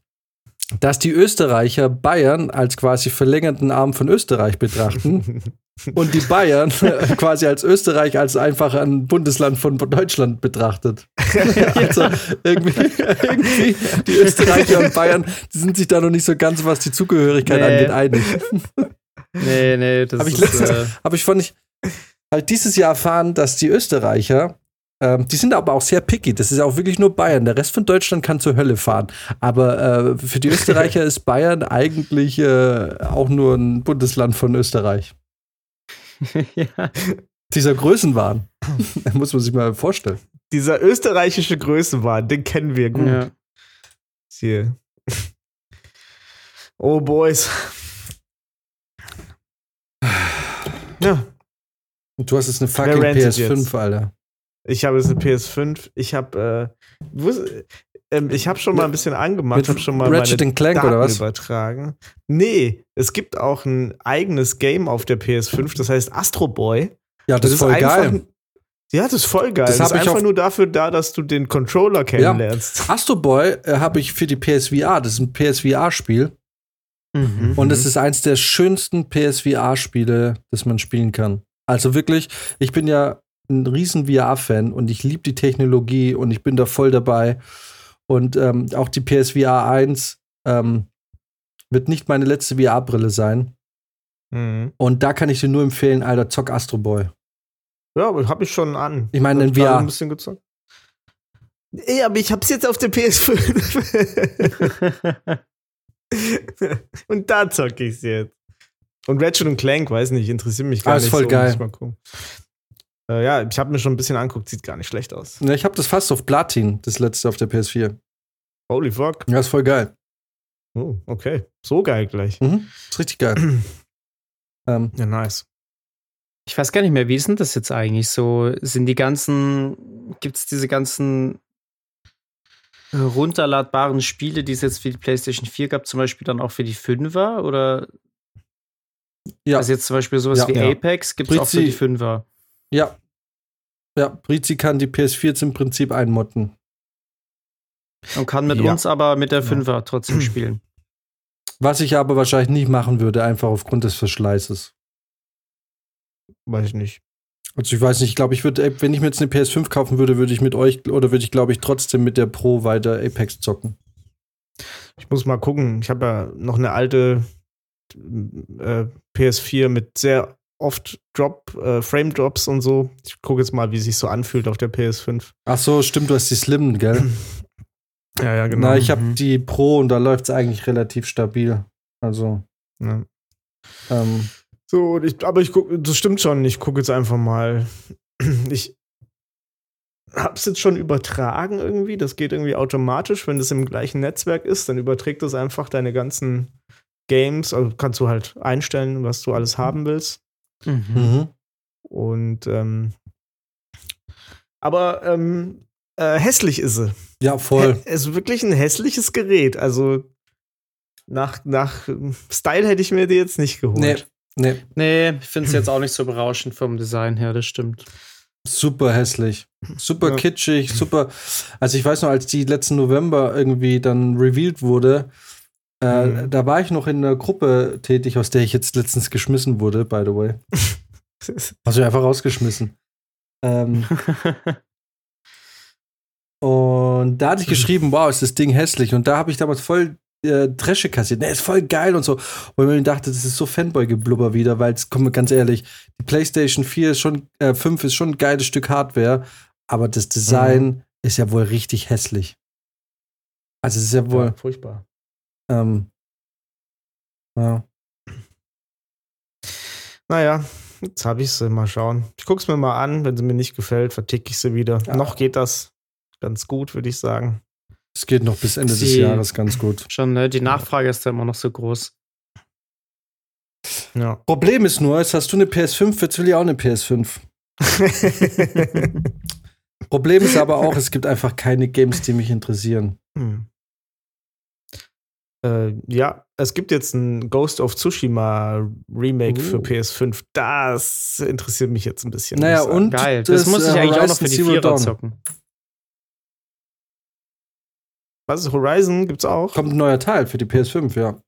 Dass die Österreicher Bayern als quasi verlängerten Arm von Österreich betrachten *laughs* und die Bayern *laughs* quasi als Österreich als einfach ein Bundesland von Deutschland betrachtet. *laughs* also irgendwie, irgendwie die Österreicher und Bayern, die sind sich da noch nicht so ganz, was die Zugehörigkeit Nee. angeht, einig. Nee, nee, das Hab ich ist. letztens- Äh, Aber ich fand ich halt dieses Jahr erfahren, dass die Österreicher, ähm, die sind aber auch sehr picky. Das ist auch wirklich nur Bayern. Der Rest von Deutschland kann zur Hölle fahren. Aber äh, für die *laughs* Österreicher ist Bayern eigentlich äh, auch nur ein Bundesland von Österreich. *laughs* ja. Dieser Größenwahn. *laughs* muss man sich mal vorstellen. Dieser österreichische Größenwahn, den kennen wir gut. ja. Hier. Oh, Boys. *sighs* Ja, Und du hast jetzt eine fucking rantet PS5, jetzt? Alter. Ich habe jetzt eine PS5. Ich habe äh, ähm, ich habe schon mal ein bisschen angemacht, habe schon mal Ratchet meine Clank Daten oder was? übertragen. Nee, es gibt auch ein eigenes Game auf der PS5, das heißt Astro Boy. Ja, das, ist voll einfach- geil. Ja, das ist voll geil. Das Das, ist ich einfach nur dafür da, dass du den Controller kennenlernst. Astro Boy äh, habe ich für die PSVR. Das ist ein PSVR-Spiel. Mhm. Und es ist eins der schönsten PSVR-Spiele, das man spielen kann. Also wirklich, ich bin ja ein riesen VR-Fan und ich liebe die Technologie und ich bin da voll dabei. Und ähm, auch die PSVR 1 ähm, wird nicht meine letzte VR-Brille sein. Mhm. Und da kann ich dir nur empfehlen, Alter, zock Astro Boy. Ja, aber hab ich schon an. Ich meine, in VR. ein bisschen gezockt. Ey, aber ich hab's jetzt auf der PS5. *laughs* und da zocke ich's jetzt. Und Ratchet und Clank, weiß nicht, interessiert mich gar Ah, ist nicht voll so. geil. muss ich Mal gucken. Äh, ja, ich habe mir schon ein bisschen anguckt, sieht gar nicht schlecht aus. Ne, ich habe das fast auf Platin, das letzte auf der PS4. Holy fuck. Ja, ist voll geil. Oh, okay. So geil gleich. Mhm. Ist richtig geil. *clears throat* ähm, Ja, nice. Ich weiß gar nicht mehr, wie ist denn das jetzt eigentlich so? Sind die ganzen, gibt es diese ganzen äh, runterladbaren Spiele, die es jetzt für die PlayStation 4 gab, zum Beispiel dann auch für die 5er? Oder ja, also jetzt zum Beispiel sowas Ja. wie Ja. Apex gibt es auch für die Brizi- 5er? Ja. Ja, Brizi kann die PS4 jetzt im Prinzip einmotten. Und kann mit Ja. uns aber mit der 5er trotzdem *clears throat* spielen. Was ich aber wahrscheinlich nicht machen würde, einfach aufgrund des Verschleißes. Weiß ich nicht. Also ich weiß nicht, ich glaube, ich würde, wenn ich mir jetzt eine PS5 kaufen würde, würde ich mit euch oder würde ich, glaube ich, trotzdem mit der Pro weiter Apex zocken. Ich muss mal gucken. Ich habe ja noch eine alte äh, PS4 mit sehr oft Drop, äh, Frame Drops und so. Ich gucke jetzt mal, wie sich so anfühlt auf der PS5. Ach so, stimmt, du hast die Slim, gell? Ja, ja, Na, ich habe Mhm. die Pro und da läuft es eigentlich relativ stabil. Also, Ja. ähm, So, und ich, aber ich gucke, das stimmt schon. Ich gucke jetzt einfach mal. *clears throat* Ich hab's jetzt schon übertragen irgendwie. Das geht irgendwie automatisch, wenn das im gleichen Netzwerk ist, dann überträgt das einfach deine ganzen Games. Also kannst du halt einstellen, was du alles haben willst. Mhm. mhm. Und ähm, aber ähm, äh, hässlich ist sie. ja, voll. Es ist wirklich ein hässliches Gerät. Also nach, nach Style hätte ich mir die jetzt nicht geholt. Nee, nee, Nee, ich finde es jetzt auch nicht so berauschend vom Design her, das stimmt. super hässlich. Super Ja. kitschig, super. Also ich weiß noch, als die letzten November irgendwie dann revealed wurde, äh, Mhm. da war ich noch in einer Gruppe tätig, aus der ich jetzt letztens geschmissen wurde, by the way. *laughs* Also einfach rausgeschmissen. Ähm, *laughs* und da hatte ich geschrieben, wow, ist das Ding hässlich. Und da habe ich damals voll äh, Dresche kassiert. Ne, ist voll geil und so. Und ich dachte, das ist so Fanboy-Geblubber wieder, weil, jetzt, komm ganz ehrlich, die PlayStation 4 ist schon, äh, 5 ist schon ein geiles Stück Hardware, aber das Design ist ja wohl richtig hässlich. Also es ist ja wohl, ja, furchtbar. Ähm, ja. Naja, jetzt habe ich sie. Mal schauen. Ich gucke es mir mal an. Wenn sie mir nicht gefällt, verticke ich sie wieder. Ja. Noch geht das ganz gut, würde ich sagen. Es geht noch bis Ende des Sie- Jahres ganz gut. Schon, ne? Die Nachfrage ist da immer noch so groß. Ja. Problem ist nur, jetzt hast du eine PS5, jetzt will ich auch eine PS5. *laughs* Problem ist aber auch, es gibt einfach keine Games, die mich interessieren. Hm. Äh, ja, es gibt jetzt ein Ghost of Tsushima Remake Uh. für PS5. Das interessiert mich jetzt ein bisschen. Naja, und Geil. Das, das, muss ich äh, eigentlich auch noch für die Zero Vierer Dawn. zocken. Was ist Horizon? Gibt's auch? Kommt ein neuer Teil für die PS5, ja.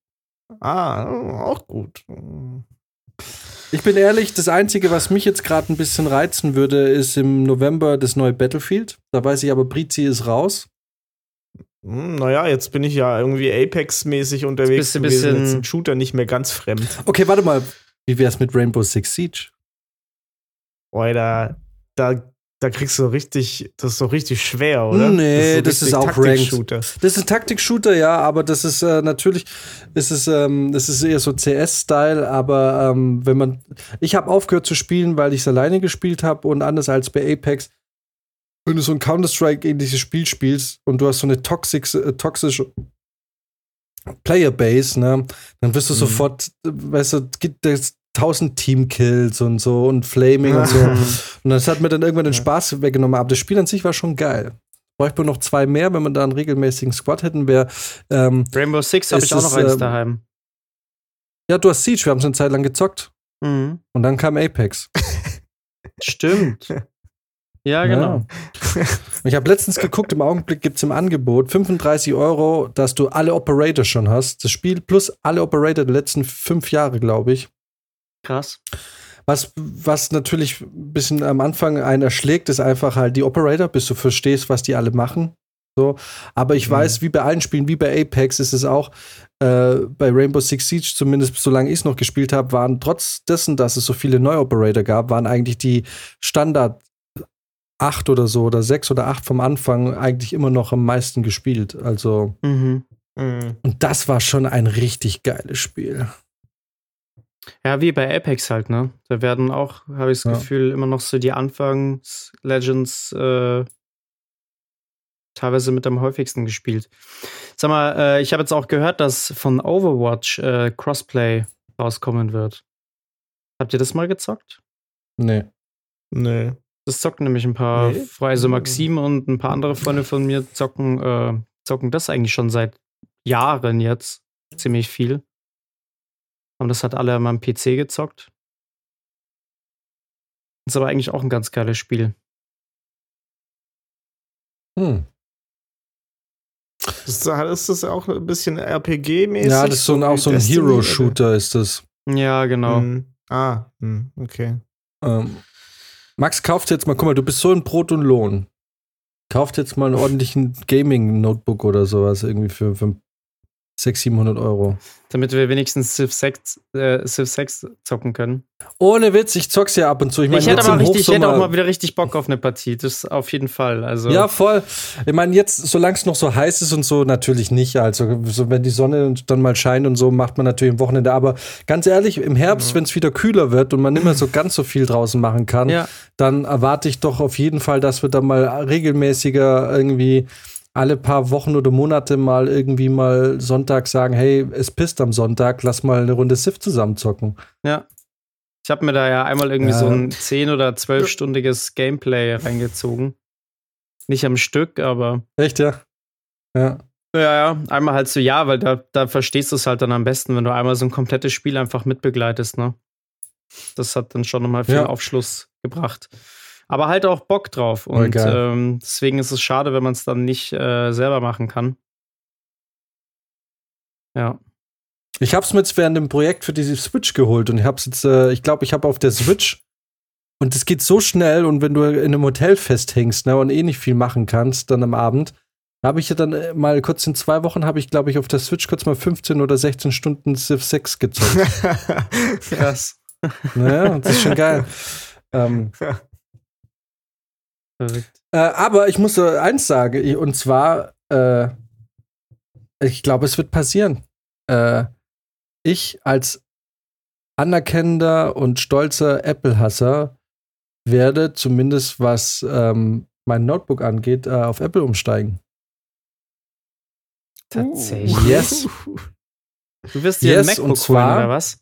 Ah, auch gut. Ich bin ehrlich, das Einzige, was mich jetzt gerade ein bisschen reizen würde, ist im November das neue Battlefield. Da weiß ich aber, Brizi ist raus. Hm, Naja, jetzt bin ich ja irgendwie Apex-mäßig unterwegs bist du gewesen. bisschen- Jetzt ist ein Shooter nicht mehr ganz fremd. Okay, warte mal. Wie wär's mit Rainbow Six Siege? Boah, da, da, da kriegst du richtig, das ist doch richtig schwer, oder? Nee, so das ist richtig auch Taktik-Shooter. Das ist ein Taktik-Shooter, ja, aber das ist äh, natürlich, ist es, ähm, das ist eher so CS-Style, aber ähm, wenn man, ich habe aufgehört zu spielen, weil ich es alleine gespielt habe und anders als bei Apex, wenn du so ein Counter-Strike-ähnliches Spiel spielst und du hast so eine toxic, äh, toxische Playerbase, ne, dann wirst du Mhm. sofort, weißt du, gibt es tausend Team-Kills und so und Flaming und so. Und das hat mir dann irgendwann den. Spaß weggenommen. Aber das Spiel an sich war schon geil. Bräuchte man noch zwei mehr, wenn man da einen regelmäßigen Squad hätten, wäre. Ähm, Rainbow Six habe ich auch noch eins ähm, daheim. ja, du hast Siege, wir haben es eine Zeit lang gezockt. Mhm. Und dann kam Apex. *laughs* Stimmt. *laughs* Ja, genau. Ja. Ich habe letztens geguckt, im Augenblick gibt es im Angebot 35 Euro, dass du alle Operator schon hast. Das Spiel plus alle Operator der letzten fünf Jahre, glaube ich. Krass. Was, was natürlich ein bisschen am Anfang einen erschlägt, ist einfach halt die Operator, bis du verstehst, was die alle machen. So, aber ich Mhm. weiß, wie bei allen Spielen, wie bei Apex, ist es auch äh, bei Rainbow Six Siege, zumindest solange ich es noch gespielt habe, waren trotz dessen, dass es so viele Neu-Operator gab, waren eigentlich die Standard acht oder so oder sechs oder acht vom Anfang eigentlich immer noch am meisten gespielt. Also, Mhm. Mhm. und das war schon ein richtig geiles Spiel. Ja, wie bei Apex halt, ne? Da werden auch, habe ich das Ja. Gefühl, immer noch so die Anfangs-Legends äh, teilweise mit am häufigsten gespielt. Sag mal, äh, ich habe jetzt auch gehört, dass von Overwatch äh, Crossplay rauskommen wird. Habt ihr das mal gezockt? Nee. Nee. Das zocken nämlich ein paar Nee. Freunde, also. Maxim und ein paar andere Freunde von mir zocken, äh, zocken das eigentlich schon seit Jahren jetzt. Ziemlich viel. Haben das halt alle an meinem PC gezockt. Ist aber eigentlich auch ein ganz geiles Spiel. Hm. Ist, das auch ein bisschen RPG-mäßig? Ja, das ist so ein, auch so ein Hero-Shooter ist das. Ja, genau. Hm. Ah, hm, okay. Ähm, Max, kauft jetzt mal, guck mal, du bist so in Brot und Lohn. Kauft jetzt mal einen ordentlichen Gaming-Notebook oder sowas irgendwie für, für 600, 700 Euro. Damit wir wenigstens Civ 6, äh, Civ 6 zocken können. Ohne Witz, ich zock's ja ab und zu. Ich, Ich, mein, hätte jetzt aber richtig, ich hätte auch mal wieder richtig Bock auf eine Partie. Das auf jeden Fall. Also, Ja, voll. Ich meine, jetzt, solange es noch so heiß ist und so, natürlich nicht. Also, so, wenn die Sonne dann mal scheint und so, macht man natürlich am Wochenende. Aber ganz ehrlich, im Herbst, wenn es wieder kühler wird und man nicht mehr so ganz so viel draußen machen kann, ja. dann erwarte ich doch auf jeden Fall, dass wir da mal regelmäßiger irgendwie alle paar Wochen oder Monate mal irgendwie mal Sonntag sagen, hey, es pisst am Sonntag, lass mal eine Runde Sif zusammenzocken. Ja. Ich habe mir da ja einmal irgendwie Ja. so ein 10- oder 12-stündiges Gameplay reingezogen. Nicht am Stück, aber Echt, ja? Ja. ja, ja, einmal halt so ja, weil da, da verstehst du es halt dann am besten, wenn du einmal so ein komplettes Spiel einfach mitbegleitest, ne? Das hat dann schon nochmal viel Ja. Aufschluss gebracht. Aber halt auch Bock drauf. Und geil. ähm, deswegen ist es schade, wenn man es dann nicht äh, selber machen kann. Ja. Ich habe es mir jetzt während dem Projekt für diese Switch geholt und ich habe es jetzt, äh, ich glaube, ich habe auf der Switch und es geht so schnell und wenn du in einem Hotel festhängst ne, und eh nicht viel machen kannst dann am Abend, habe ich ja dann äh, mal kurz in zwei Wochen habe ich, glaube ich, auf der Switch kurz mal 15 oder 16 Stunden Civ 6 gezockt. *laughs* Krass. naja, das ist schon geil. *laughs* ähm, Verrückt. Äh, aber ich muss äh, eins sagen, ich- und zwar, äh, ich glaube, es wird passieren. Äh, ich als anerkennender und stolzer Apple-Hasser werde zumindest was ähm, mein Notebook angeht, äh, auf Apple umsteigen. Tatsächlich. Yes. Du wirst dir Yes, ein und MacBook zwar- holen, oder was?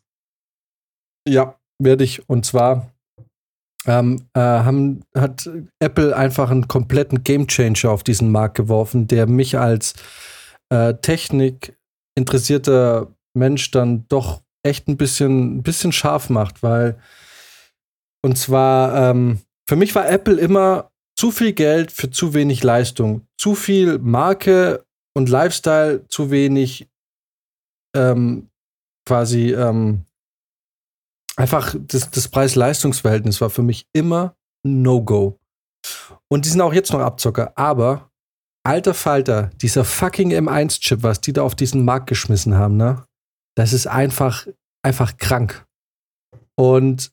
Ja, werde ich. Und zwar ähm, äh, haben, hat Apple einfach einen kompletten Gamechanger auf diesen Markt geworfen, der mich als äh, Technik interessierter Mensch dann doch echt ein bisschen, ein bisschen scharf macht, weil und zwar ähm, für mich war Apple immer zu viel Geld für zu wenig Leistung, zu viel Marke und Lifestyle, zu wenig ähm, quasi ähm, einfach das, das Preis-Leistungs-Verhältnis war für mich immer No-Go. Und die sind auch jetzt noch Abzocker, aber alter Falter, dieser fucking M1-Chip, was die da auf diesen Markt geschmissen haben, ne? Das ist einfach, einfach krank. Und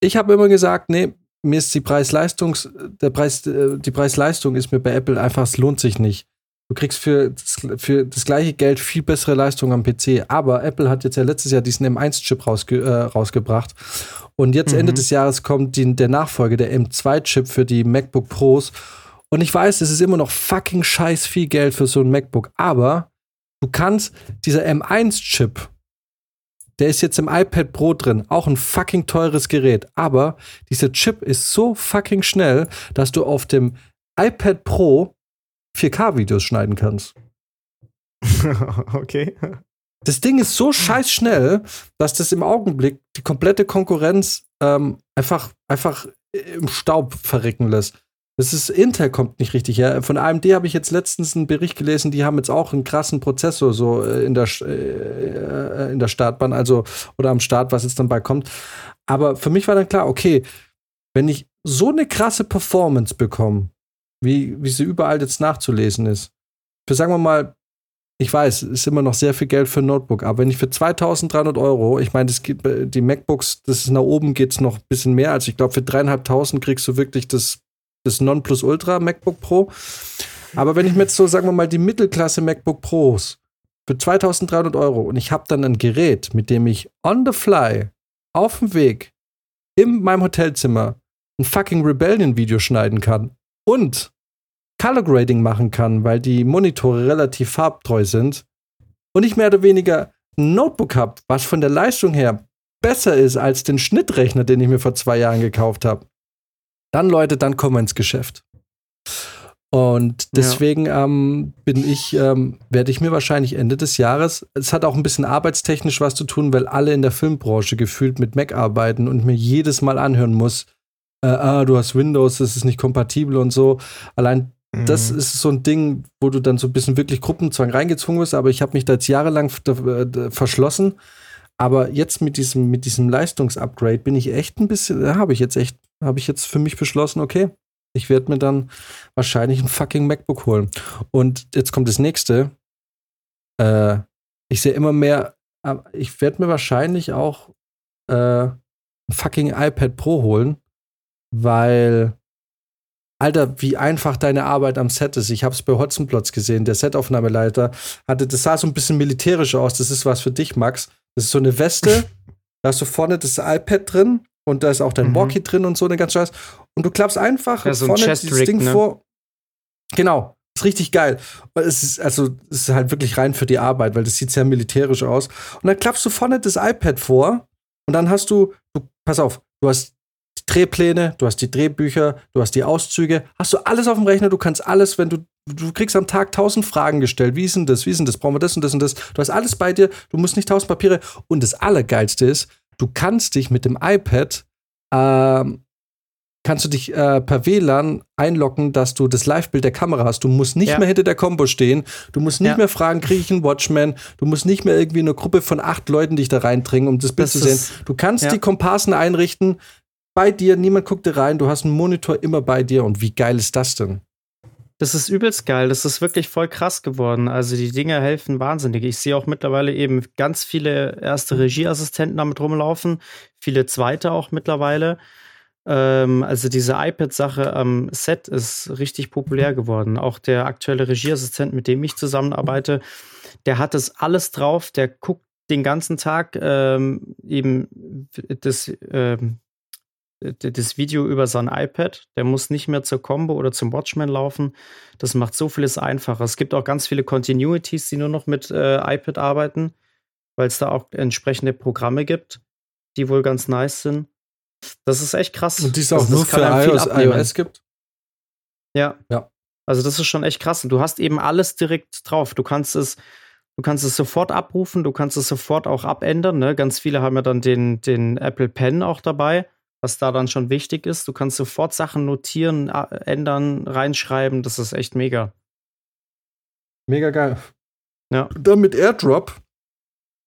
ich habe immer gesagt, nee, mir ist die Preis-Leistungs, der Preis, äh, die Preis-Leistung ist mir bei Apple einfach, es lohnt sich nicht. Du kriegst für das, für das gleiche Geld viel bessere Leistung am PC. Aber Apple hat jetzt ja letztes Jahr diesen M1-Chip rausge äh, rausgebracht. Und jetzt Mhm. Ende des Jahres kommt die, der Nachfolger, der M2-Chip für die MacBook Pros. Und ich weiß, es ist immer noch fucking scheiß viel Geld für so ein MacBook. Aber du kannst, dieser M1-Chip, der ist jetzt im iPad Pro drin, auch ein fucking teures Gerät. Aber dieser Chip ist so fucking schnell, dass du auf dem iPad Pro 4K-Videos schneiden kannst. *laughs* okay. Das Ding ist so scheiß schnell, dass das im Augenblick die komplette Konkurrenz ähm, einfach, einfach im Staub verrecken lässt. Das ist, Intel kommt nicht richtig her. Von AMD habe ich jetzt letztens einen Bericht gelesen, die haben jetzt auch einen krassen Prozessor so äh, in der, Sch- äh, in der Startbahn, also oder am Start, was jetzt dann bei kommt. Aber für mich war dann klar, okay, wenn ich so eine krasse Performance bekomme, wie, wie sie überall jetzt nachzulesen ist, für sagen wir mal, ich weiß, ist immer noch sehr viel Geld für ein Notebook, aber wenn ich für 2300 Euro, ich meine, die MacBooks, das ist nach oben geht es noch ein bisschen mehr, also ich glaube, für dreieinhalbtausend kriegst du wirklich das, das Ultra MacBook Pro. Aber wenn ich mir jetzt so, sagen wir mal, die Mittelklasse MacBook Pros für 2300 Euro und ich habe dann ein Gerät, mit dem ich on the fly, auf dem Weg, in meinem Hotelzimmer ein fucking Rebellion-Video schneiden kann und Color Grading machen kann, weil die Monitore relativ farbtreu sind und ich mehr oder weniger ein Notebook habe, was von der Leistung her besser ist als den Schnittrechner, den ich mir vor zwei Jahren gekauft habe, dann Leute, dann kommen wir ins Geschäft. Und deswegen ja. ähm, bin ich, ähm, werde ich mir wahrscheinlich Ende des Jahres, es hat auch ein bisschen arbeitstechnisch was zu tun, weil alle in der Filmbranche gefühlt mit Mac arbeiten und mir jedes Mal anhören muss, äh, ah, du hast Windows, das ist nicht kompatibel und so. Allein mhm. das ist so ein Ding, wo du dann so ein bisschen wirklich Gruppenzwang reingezwungen wirst, aber ich habe mich da jetzt jahrelang äh, verschlossen. Aber jetzt mit diesem, mit diesem Leistungsupgrade bin ich echt ein bisschen, da habe ich jetzt echt, habe ich jetzt für mich beschlossen, okay, ich werde mir dann wahrscheinlich ein fucking MacBook holen. Und jetzt kommt das nächste. Äh, ich sehe immer mehr, äh, ich werde mir wahrscheinlich auch äh, ein fucking iPad Pro holen, weil, Alter, wie einfach deine Arbeit am Set ist. Ich habe es bei Hotzenplotz gesehen. Der Setaufnahmeleiter hatte, das sah so ein bisschen militärisch aus. Das ist was für dich, Max. Das ist so eine Weste. *laughs* da hast du vorne das iPad drin und da ist auch dein mhm. Walkie drin und so eine ganz Scheiß. Und du klappst einfach ja, so vorne dieses Ding ne? vor. Genau, ist richtig geil. Es ist also es ist halt wirklich rein für die Arbeit, weil das sieht sehr militärisch aus. Und dann klappst du vorne das iPad vor und dann hast du, du pass auf, du hast die Drehpläne, du hast die Drehbücher, du hast die Auszüge, hast du alles auf dem Rechner, du kannst alles, wenn du du kriegst am Tag tausend Fragen gestellt. Wie ist denn das? Wie ist denn das? Brauchen wir das und das und das? Du hast alles bei dir, du musst nicht tausend Papiere. Und das Allergeilste ist, du kannst dich mit dem iPad ähm, kannst du dich äh, per WLAN einloggen, dass du das Live-Bild der Kamera hast. Du musst nicht ja. mehr hinter der Combo stehen. Du musst nicht ja. mehr fragen, kriege ich einen Watchman? Du musst nicht mehr irgendwie eine Gruppe von acht Leuten dich da reindringen, um das Bild das zu sehen. Du kannst ja. die Komparsen einrichten bei dir, niemand guckt dir rein, du hast einen Monitor immer bei dir und wie geil ist das denn? Das ist übelst geil. Das ist wirklich voll krass geworden. Also die Dinge helfen wahnsinnig. Ich sehe auch mittlerweile eben ganz viele erste Regieassistenten damit rumlaufen, viele zweite auch mittlerweile. Ähm, also diese iPad-Sache am Set ist richtig populär geworden. Auch der aktuelle Regieassistent, mit dem ich zusammenarbeite, der hat das alles drauf. Der guckt den ganzen Tag ähm, eben das ähm, das Video über sein iPad. Der muss nicht mehr zur Combo oder zum Watchman laufen. Das macht so vieles einfacher. Es gibt auch ganz viele Continuities, die nur noch mit äh, iPad arbeiten, weil es da auch entsprechende Programme gibt, die wohl ganz nice sind. Das ist echt krass. Und die es auch nur für iOS, iOS gibt? Ja. Ja. Also das ist schon echt krass. Du hast eben alles direkt drauf. Du kannst es, du kannst es sofort abrufen, du kannst es sofort auch abändern. Ne? Ganz viele haben ja dann den, den Apple Pen auch dabei was da dann schon wichtig ist. Du kannst sofort Sachen notieren, ändern, reinschreiben. Das ist echt mega. Mega geil. Ja. Dann mit AirDrop.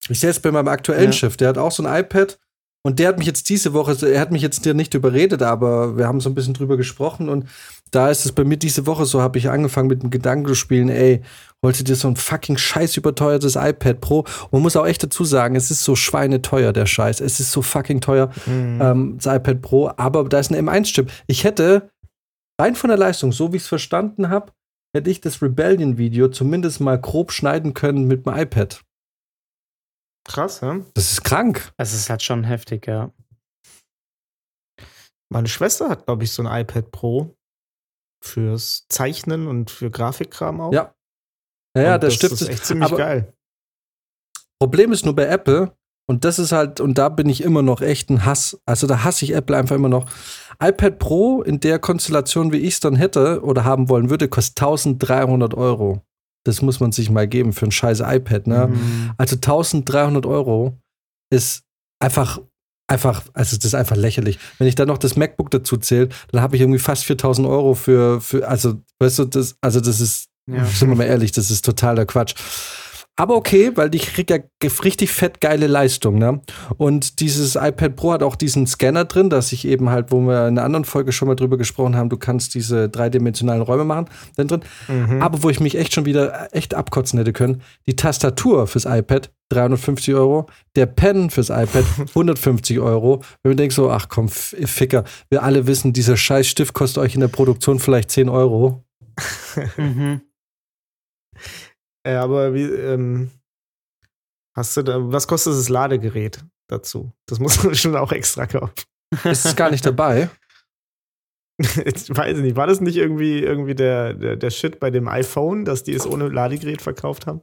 Ich sehe es bei meinem aktuellen ja. Chef, der hat auch so ein iPad und der hat mich jetzt diese Woche, er hat mich jetzt nicht überredet, aber wir haben so ein bisschen drüber gesprochen und da ist es bei mir diese Woche so, habe ich angefangen mit dem Gedanken zu spielen, ey, wollte dir so ein fucking scheiß überteuertes iPad Pro. Und man muss auch echt dazu sagen, es ist so schweineteuer, der Scheiß. Es ist so fucking teuer, mhm. ähm, das iPad Pro. Aber da ist ein M1-Chip. Ich hätte rein von der Leistung, so wie ich es verstanden habe, hätte ich das Rebellion-Video zumindest mal grob schneiden können mit dem iPad. Krass, ja? Das ist krank. Es ist halt schon heftig, ja. Meine Schwester hat, glaube ich, so ein iPad Pro fürs Zeichnen und für Grafikkram auch. Ja. Naja, der das Stift ist echt ziemlich geil. Problem ist nur bei Apple, und das ist halt, und da bin ich immer noch echt ein Hass. Also da hasse ich Apple einfach immer noch. iPad Pro in der Konstellation, wie ich es dann hätte oder haben wollen würde, kostet 1300 Euro. Das muss man sich mal geben für ein scheiß iPad, ne? Mhm. Also 1300 Euro ist einfach, einfach, also das ist einfach lächerlich. Wenn ich dann noch das MacBook dazu zähle, dann habe ich irgendwie fast 4000 Euro für, für, also, weißt du, das, also das ist, ja. sind wir mal ehrlich, das ist totaler Quatsch. Aber okay, weil ich krieg ja richtig fett geile Leistung, ne? Und dieses iPad Pro hat auch diesen Scanner drin, dass ich eben halt, wo wir in einer anderen Folge schon mal drüber gesprochen haben, du kannst diese dreidimensionalen Räume machen, dann drin. Mhm. Aber wo ich mich echt schon wieder echt abkotzen hätte können, die Tastatur fürs iPad 350 Euro, der Pen fürs iPad *laughs* 150 Euro. Wenn man denkt so, ach komm, Ficker, wir alle wissen, dieser scheiß Stift kostet euch in der Produktion vielleicht 10 Euro. *laughs* Mhm. *laughs* Ja, aber wie, ähm, hast du da, was kostet das Ladegerät dazu? Das muss man *laughs* schon auch extra kaufen. Ist es gar nicht dabei? *laughs* Ich weiß nicht, war das nicht irgendwie, irgendwie der, der, der Shit bei dem iPhone, dass die es ohne Ladegerät verkauft haben?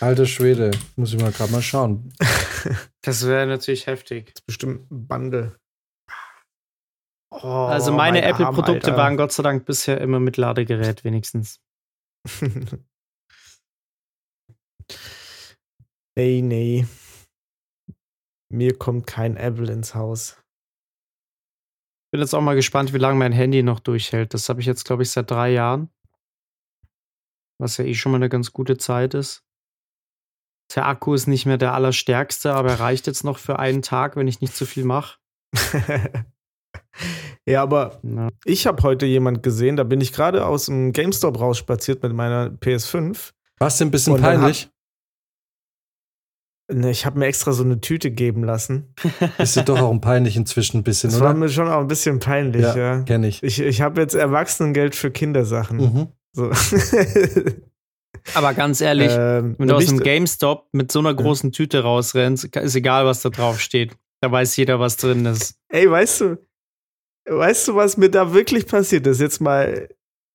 Alter Schwede, muss ich mal gerade mal schauen. *laughs* Das wäre natürlich heftig. Das ist bestimmt ein Bundle. Oh, Also meine mein Apple-Produkte waren Gott sei Dank bisher immer mit Ladegerät wenigstens. Nee, nee. Mir kommt kein Apple ins Haus. Bin jetzt auch mal gespannt, wie lange mein Handy noch durchhält. Das habe ich jetzt, glaube ich, seit drei Jahren. Was ja eh schon mal eine ganz gute Zeit ist. Der Akku ist nicht mehr der allerstärkste, aber er reicht jetzt noch für einen Tag, wenn ich nicht zu viel mache. *laughs* ja, aber Ja. ich habe heute jemand gesehen, da bin ich gerade aus dem GameStop rausspaziert mit meiner PS5. Was denn ein bisschen peinlich? Ne, ich habe mir extra so eine Tüte geben lassen. Ist ja doch auch ein peinlich inzwischen ein bisschen, *laughs* Das war oder? mir schon auch ein bisschen peinlich, Ja, ja. Kenn ich. Ich, ich habe jetzt Erwachsenengeld für Kindersachen. Mhm. So. *laughs* Aber ganz ehrlich, ähm, wenn du aus dem GameStop mit so einer großen Tüte rausrennst, ist egal, was da drauf steht. Da weiß jeder, was drin ist. Ey, weißt du, weißt du, was mir da wirklich passiert ist? Jetzt mal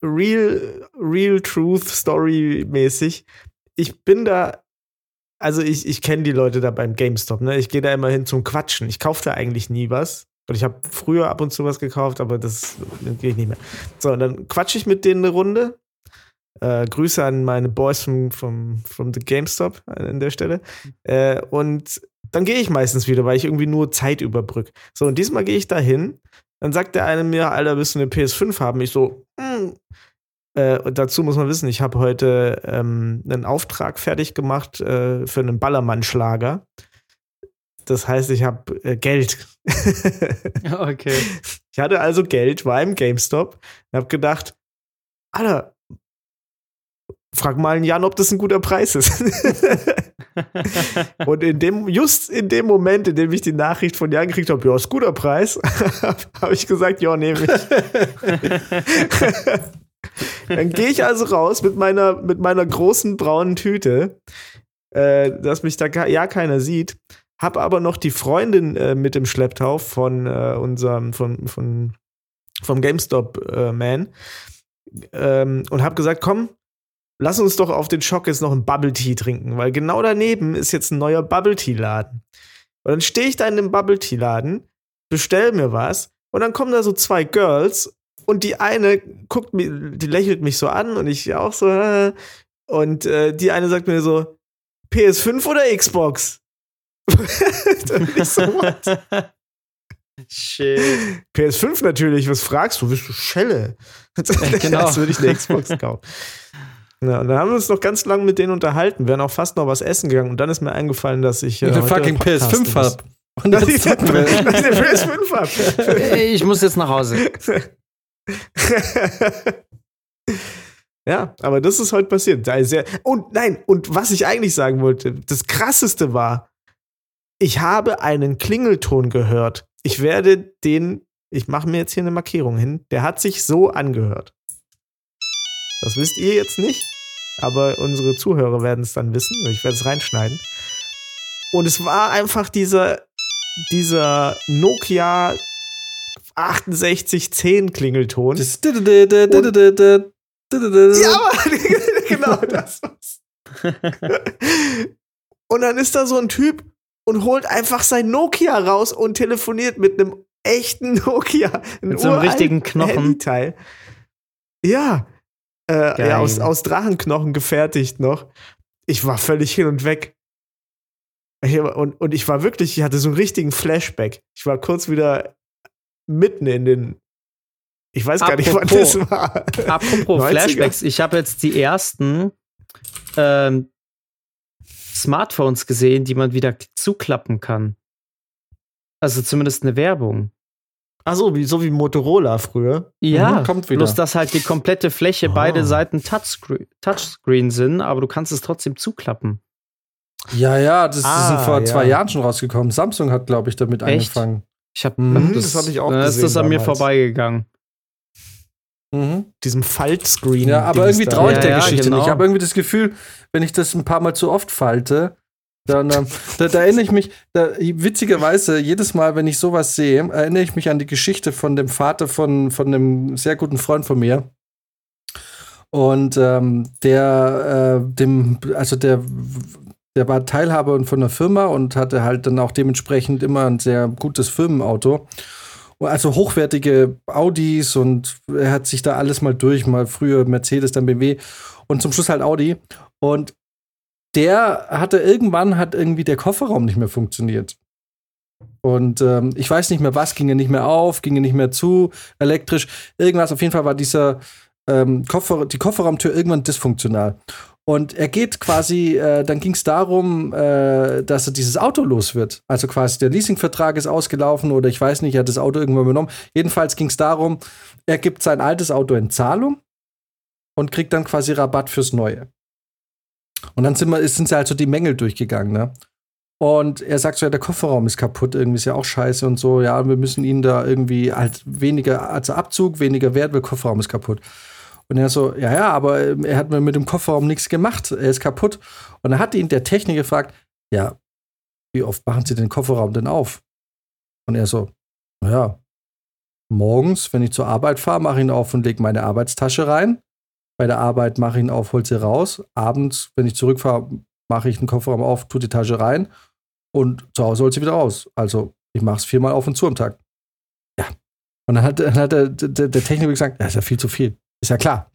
real, real truth story mäßig. Ich bin da, also ich, ich kenne die Leute da beim GameStop, ne? Ich gehe da immer hin zum Quatschen. Ich kaufe da eigentlich nie was. Und ich habe früher ab und zu was gekauft, aber das, gehe ich nicht mehr. So, und dann quatsche ich mit denen eine Runde. Äh, Grüße an meine Boys vom, vom, vom The GameStop an der Stelle. Äh, und dann gehe ich meistens wieder, weil ich irgendwie nur Zeit überbrück. So, und diesmal gehe ich da hin. Dann sagt der eine mir, Alter, willst du eine PS5 haben? Ich so, mm. Äh, und dazu muss man wissen, ich habe heute ähm, einen Auftrag fertig gemacht äh, für einen Ballermann-Schlager. Das heißt, ich habe äh, Geld. *laughs* Okay. Ich hatte also Geld, war im GameStop und habe gedacht, Alter, frag mal einen Jan, ob das ein guter Preis ist. *laughs* und in dem, just in dem Moment, in dem ich die Nachricht von Jan gekriegt habe, ja, ist guter Preis, *laughs* habe ich gesagt, ja, nehme ich. Dann gehe ich also raus mit meiner, mit meiner großen braunen Tüte, äh, dass mich da ja keiner sieht. Hab aber noch die Freundin äh, mit im Schlepptau von äh, unserem, von, von, vom GameStop-Man ähm, und hab gesagt, komm, lass uns doch auf den Schock jetzt noch einen Bubble Tea trinken, weil genau daneben ist jetzt ein neuer Bubble Tea Laden. Und dann stehe ich da in dem Bubble Tea Laden, bestell mir was und dann kommen da so zwei Girls und die eine guckt mir, die lächelt mich so an und ich auch so äh, und äh, die eine sagt mir so PS5 oder Xbox? *laughs* und ich so, what? Shit. PS5 natürlich, was fragst du? Bist du Schelle? *laughs* genau. Als würde ich eine Xbox kaufen. Ja, und dann haben wir uns noch ganz lange mit denen unterhalten, wären auch fast noch was essen gegangen und dann ist mir eingefallen, dass ich äh, Ich eine fucking podcasten PS5 muss. hab. Und *laughs* Dass dass ich eine PS5 hab. Ich muss jetzt nach Hause. *laughs* ja, aber das ist heute passiert. Da ist sehr und nein, und was ich eigentlich sagen wollte, das krasseste war, ich habe einen Klingelton gehört. Ich werde den, ich mache mir jetzt hier eine Markierung hin, der hat sich so angehört. Das wisst ihr jetzt nicht, aber unsere Zuhörer werden es dann wissen. Ich werde es reinschneiden. Und es war einfach dieser, dieser Nokia 6810 Klingelton. Ja, genau das und dann ist da so ein Typ und holt einfach sein Nokia raus und telefoniert mit einem echten Nokia. Mit so einem richtigen Knochen. Handyteil. Ja. Äh, ja, aus, aus Drachenknochen gefertigt noch. Ich war völlig hin und weg. Ich, und, und ich war wirklich, ich hatte so einen richtigen Flashback. Ich war kurz wieder mitten in den. Ich weiß gar nicht, wann Apropos. das war. Apropos *laughs* 90er. Flashbacks, ich habe jetzt die ersten ähm, Smartphones gesehen, die man wieder zuklappen kann. Also zumindest eine Werbung. Ach so, wie, so wie Motorola früher. Ja, Mhm, kommt wieder. bloß dass halt die komplette Fläche Oh. beide Seiten Touchscreen, Touchscreen sind, aber du kannst es trotzdem zuklappen. Ja, ja, das, Ah, sind vor ja. zwei Jahren schon rausgekommen. Samsung hat, glaube ich, damit Echt? angefangen. Ich hab, Mhm, das hab ich auch ist gesehen das an mir vorbeigegangen. Mhm. Diesem Faltscreen. Ja, aber irgendwie traue ich der ja, Geschichte genau. nicht. Ich habe irgendwie das Gefühl, wenn ich das ein paar Mal zu oft falte, dann ähm, *laughs* da, da erinnere ich mich, da, witzigerweise, jedes Mal, wenn ich sowas sehe, erinnere ich mich an die Geschichte von dem Vater von, von einem sehr guten Freund von mir. Und ähm, der, äh, dem, also der, der war Teilhaber von einer Firma und hatte halt dann auch dementsprechend immer ein sehr gutes Firmenauto. Also hochwertige Audis und er hat sich da alles mal durch, mal früher Mercedes, dann BMW und zum Schluss halt Audi. Und der hatte irgendwann hat irgendwie der Kofferraum nicht mehr funktioniert. Und ähm, ich weiß nicht mehr was, ging er nicht mehr auf, ging er nicht mehr zu, elektrisch, irgendwas. Auf jeden Fall war dieser ähm, Koffer, die Kofferraumtür irgendwann dysfunktional. Und er geht quasi, äh, dann ging es darum, äh, dass er dieses Auto los wird. Also quasi der Leasingvertrag ist ausgelaufen oder ich weiß nicht, er hat das Auto irgendwann übernommen. Jedenfalls ging es darum, er gibt sein altes Auto in Zahlung und kriegt dann quasi Rabatt fürs Neue. Und dann sind, wir, sind sie halt so die Mängel durchgegangen, ne? Und er sagt so, ja, der Kofferraum ist kaputt, irgendwie ist ja auch scheiße und so, ja, wir müssen ihn da irgendwie halt weniger, also Abzug, weniger Wert, weil Kofferraum ist kaputt. Und er so, ja, ja, aber ähm, er hat mir mit dem Kofferraum nichts gemacht, er ist kaputt. Und dann hat ihn der Techniker gefragt, ja, wie oft machen Sie den Kofferraum denn auf? Und er so, naja, morgens, wenn ich zur Arbeit fahre, mache ich ihn auf und lege meine Arbeitstasche rein. Bei der Arbeit mache ich ihn auf, hol sie raus. Abends, wenn ich zurückfahre, mache ich den Kofferraum auf, tue die Tasche rein und zu Hause holt sie wieder raus. Also ich mache es viermal auf und zu am Tag. Ja. Und dann hat, dann hat der, der, der Techniker gesagt, ja, ist ja viel zu viel. Ist ja klar.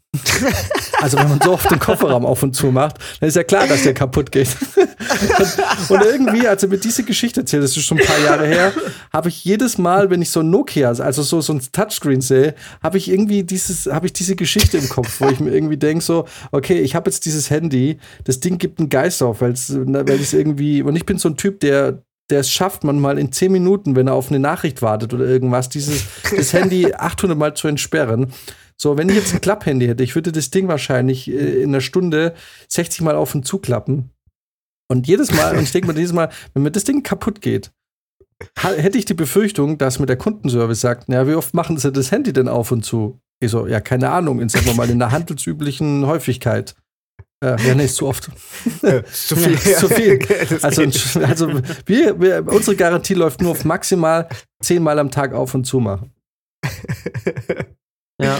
Also wenn man so oft den Kofferraum auf und zu macht, dann ist ja klar, dass der kaputt geht. und, und irgendwie, als er mir diese Geschichte erzählt, das ist schon ein paar Jahre her, habe ich jedes Mal, wenn ich so ein Nokia, also so, so ein Touchscreen sehe, habe ich irgendwie dieses, habe ich diese Geschichte im Kopf, wo ich mir irgendwie denke so, okay, ich habe jetzt dieses Handy, das Ding gibt einen Geist auf, weil es irgendwie, und ich bin so ein Typ, der der es schafft, manchmal in 10 Minuten, wenn er auf eine Nachricht wartet oder irgendwas, dieses das Handy 800 Mal zu entsperren. So, wenn ich jetzt ein Klapphandy hätte, ich würde das Ding wahrscheinlich äh, in einer Stunde 60 Mal auf und zuklappen. Und jedes Mal, und ich denke mir jedes Mal, wenn mir das Ding kaputt geht, hätte ich die Befürchtung, dass mir der Kundenservice sagt, na, wie oft machen sie das Handy denn auf und zu? Ich so, ja, keine Ahnung, in, sagen wir mal, in der handelsüblichen Häufigkeit. Äh, ja, nee, ist zu oft. zu viel. *laughs* Zu viel. *laughs* Also, also wir, wir, unsere Garantie läuft nur auf maximal zehnmal am Tag auf und zu machen. *laughs* Ja.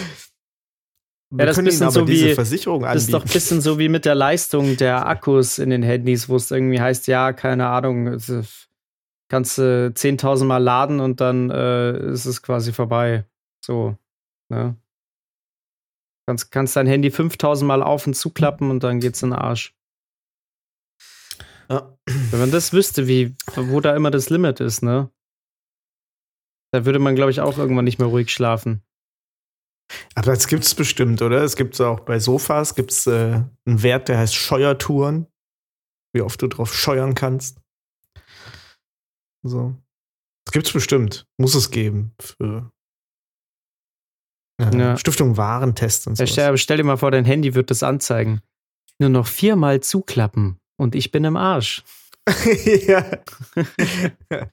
Wir das können bisschen aber so diese wie- Versicherung Das ist anbieten. doch ein bisschen so wie mit der Leistung der Akkus in den Handys, wo es irgendwie heißt, ja, keine Ahnung, kannst du 10.000 Mal laden und dann äh, ist es quasi vorbei. So, ne? Kannst, kannst dein Handy 5.000 Mal auf und zuklappen und dann geht's in den Arsch. Ja. Wenn man das wüsste, wie, wo da immer das Limit ist, ne? Da würde man, glaube ich, auch irgendwann nicht mehr ruhig schlafen. Aber das gibt es bestimmt, oder? Es gibt auch bei Sofas gibt's, äh, einen Wert, der heißt Scheuertouren. Wie oft du drauf scheuern kannst. So. Das gibt's bestimmt. Muss es geben. Für äh, Ja. Stiftung Warentest und so. Ja, stell, stell dir mal vor, dein Handy wird das anzeigen. Nur noch viermal zuklappen und ich bin im Arsch. *laughs* ja. *laughs*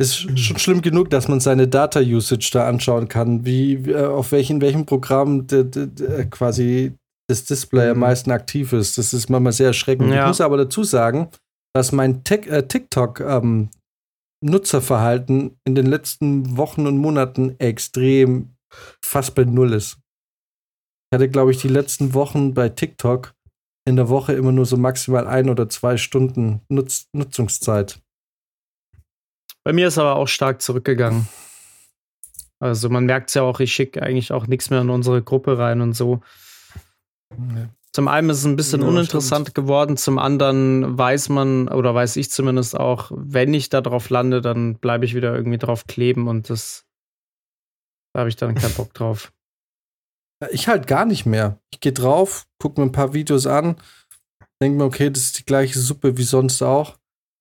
Es ist schon schlimm genug, dass man seine Data-Usage da anschauen kann, wie, äh, auf welchen, welchem Programm de, quasi das Display am Mhm. meisten aktiv ist. Das ist manchmal sehr erschreckend. Ja. Ich muss aber dazu sagen, dass mein äh, TikTok ähm, Nutzerverhalten in den letzten Wochen und Monaten extrem fast bei Null ist. Ich hatte, glaube ich, die letzten Wochen bei TikTok in der Woche immer nur so maximal ein oder zwei Stunden Nutz Nutzungszeit. Bei mir ist aber auch stark zurückgegangen. Also man merkt es ja auch, ich schicke eigentlich auch nichts mehr in unsere Gruppe rein und so. Zum einen ist es ein bisschen Ja, uninteressant geworden, zum anderen weiß man, oder weiß ich zumindest auch, wenn ich da drauf lande, dann bleibe ich wieder irgendwie drauf kleben und das da habe ich dann keinen Bock drauf. *laughs* Ich halt gar nicht mehr. Ich gehe drauf, gucke mir ein paar Videos an Denke mir, okay, das ist die gleiche Suppe wie sonst auch.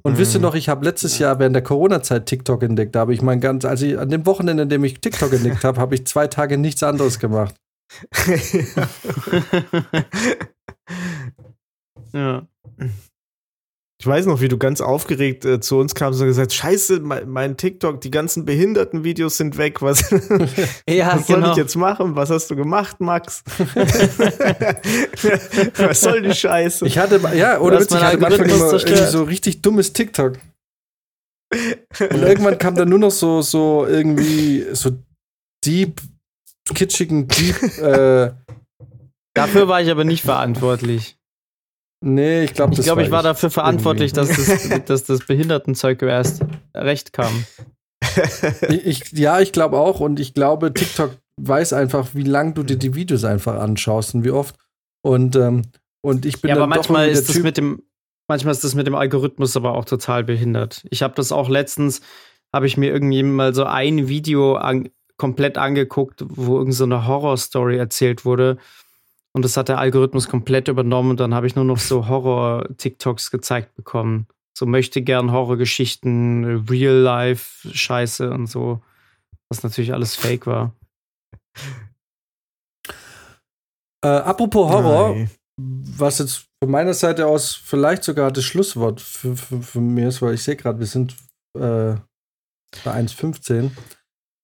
Und Mhm. wisst ihr noch, ich habe letztes Jahr während der Corona-Zeit TikTok entdeckt. Da habe ich mein ganz, also ich, an dem Wochenende, an dem ich TikTok entdeckt habe, habe ich zwei Tage nichts anderes gemacht. *laughs* ja. Ich weiß noch, wie du ganz aufgeregt äh, zu uns kamst und gesagt, scheiße, mein, mein TikTok, die ganzen Behinderten-Videos sind weg. Was, *laughs* *laughs* Ja, was soll genau. ich jetzt machen? Was hast du gemacht, Max? *laughs* was soll die Scheiße? Ich hatte, ja, oder witzig, ich hatte am Anfang Algorithmus immer so richtig dummes TikTok. Und irgendwann kam dann nur noch so, so irgendwie so deep, kitschigen, deep, äh, Dafür war ich aber nicht verantwortlich. Nee, ich glaube, Ich glaube, ich war dafür verantwortlich, dass das, *laughs* dass das Behindertenzeug erst recht kam. *laughs* Ich, ich, ja, ich glaube auch. Und ich glaube, TikTok weiß einfach, wie lang du dir die Videos einfach anschaust und wie oft. Und, ähm, und ich bin Ja, aber manchmal ist das Typ- mit dem, manchmal ist das mit dem Algorithmus aber auch total behindert. Ich habe das auch letztens, habe ich mir irgendwie mal so ein Video an, komplett angeguckt, wo irgend so eine Horrorstory erzählt wurde. Und das hat der Algorithmus komplett übernommen und dann habe ich nur noch so Horror-TikToks gezeigt bekommen. So möchte gern Horrorgeschichten, Real-Life-Scheiße und so. Was natürlich alles fake war. Äh, apropos Horror, Nein. was jetzt von meiner Seite aus vielleicht sogar das Schlusswort für, für, für mir ist, weil ich sehe gerade, wir sind äh, bei 1,15.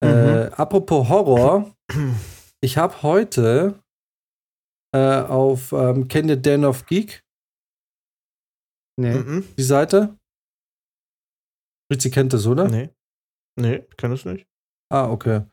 Äh, apropos Horror, *clears throat* ich habe heute äh, auf, ähm, kennt ihr Den of Geek, Nee. Mhm. die Seite? Ritzi kennt das, oder? Nee. Nee, kann es nicht. Ah, okay.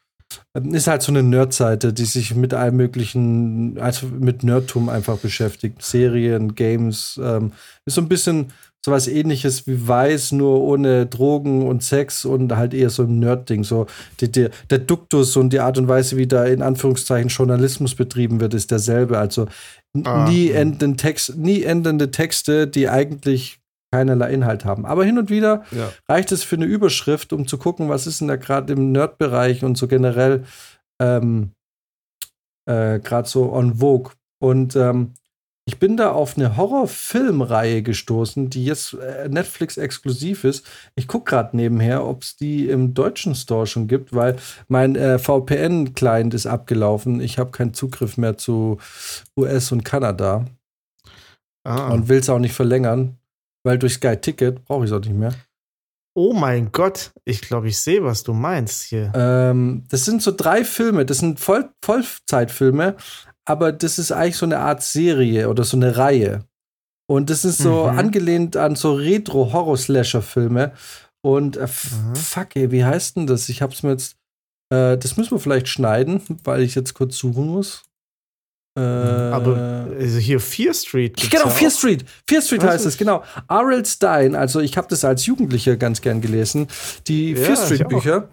Ist halt so eine Nerd-Seite, die sich mit allem möglichen, also mit Nerdtum einfach beschäftigt. Serien, Games, ähm, ist so ein bisschen sowas ähnliches wie Weiß, nur ohne Drogen und Sex und halt eher so ein Nerd-Ding. So die, die, der Duktus und die Art und Weise, wie da in Anführungszeichen Journalismus betrieben wird, ist derselbe. Also Ah, nie, hm. enden Text, nie endende Texte, die eigentlich keinerlei Inhalt haben. Aber hin und wieder Ja. reicht es für eine Überschrift, um zu gucken, was ist denn da gerade im Nerd-Bereich und so generell ähm, äh, gerade so on vogue. Und ähm, ich bin da auf eine Horrorfilmreihe gestoßen, die jetzt äh, Netflix exklusiv ist. Ich gucke gerade nebenher, ob es die im deutschen Store schon gibt, weil mein äh, VPN-Client ist abgelaufen. Ich habe keinen Zugriff mehr zu US und Kanada Ah. und will es auch nicht verlängern, weil durch Sky Ticket brauche ich es auch nicht mehr. oh mein Gott, ich glaube, ich sehe, was du meinst hier. Ähm, das sind so drei Filme, das sind Voll Vollzeitfilme, aber das ist eigentlich so eine Art Serie oder so eine Reihe. Und das ist so Mhm. angelehnt an so Retro-Horror-Slasher-Filme. Und äh, Mhm. fuck, ey, wie heißt denn das? Ich hab's mir jetzt. Äh, das müssen wir vielleicht schneiden, weil ich jetzt kurz suchen muss. Äh, Aber also hier Fear Street. Genau, ja Fear. Street. Fear Street heißt es, genau. R.L. Stein, also ich habe das als Jugendlicher ganz gern gelesen, die Ja, Fear Street. Bücher.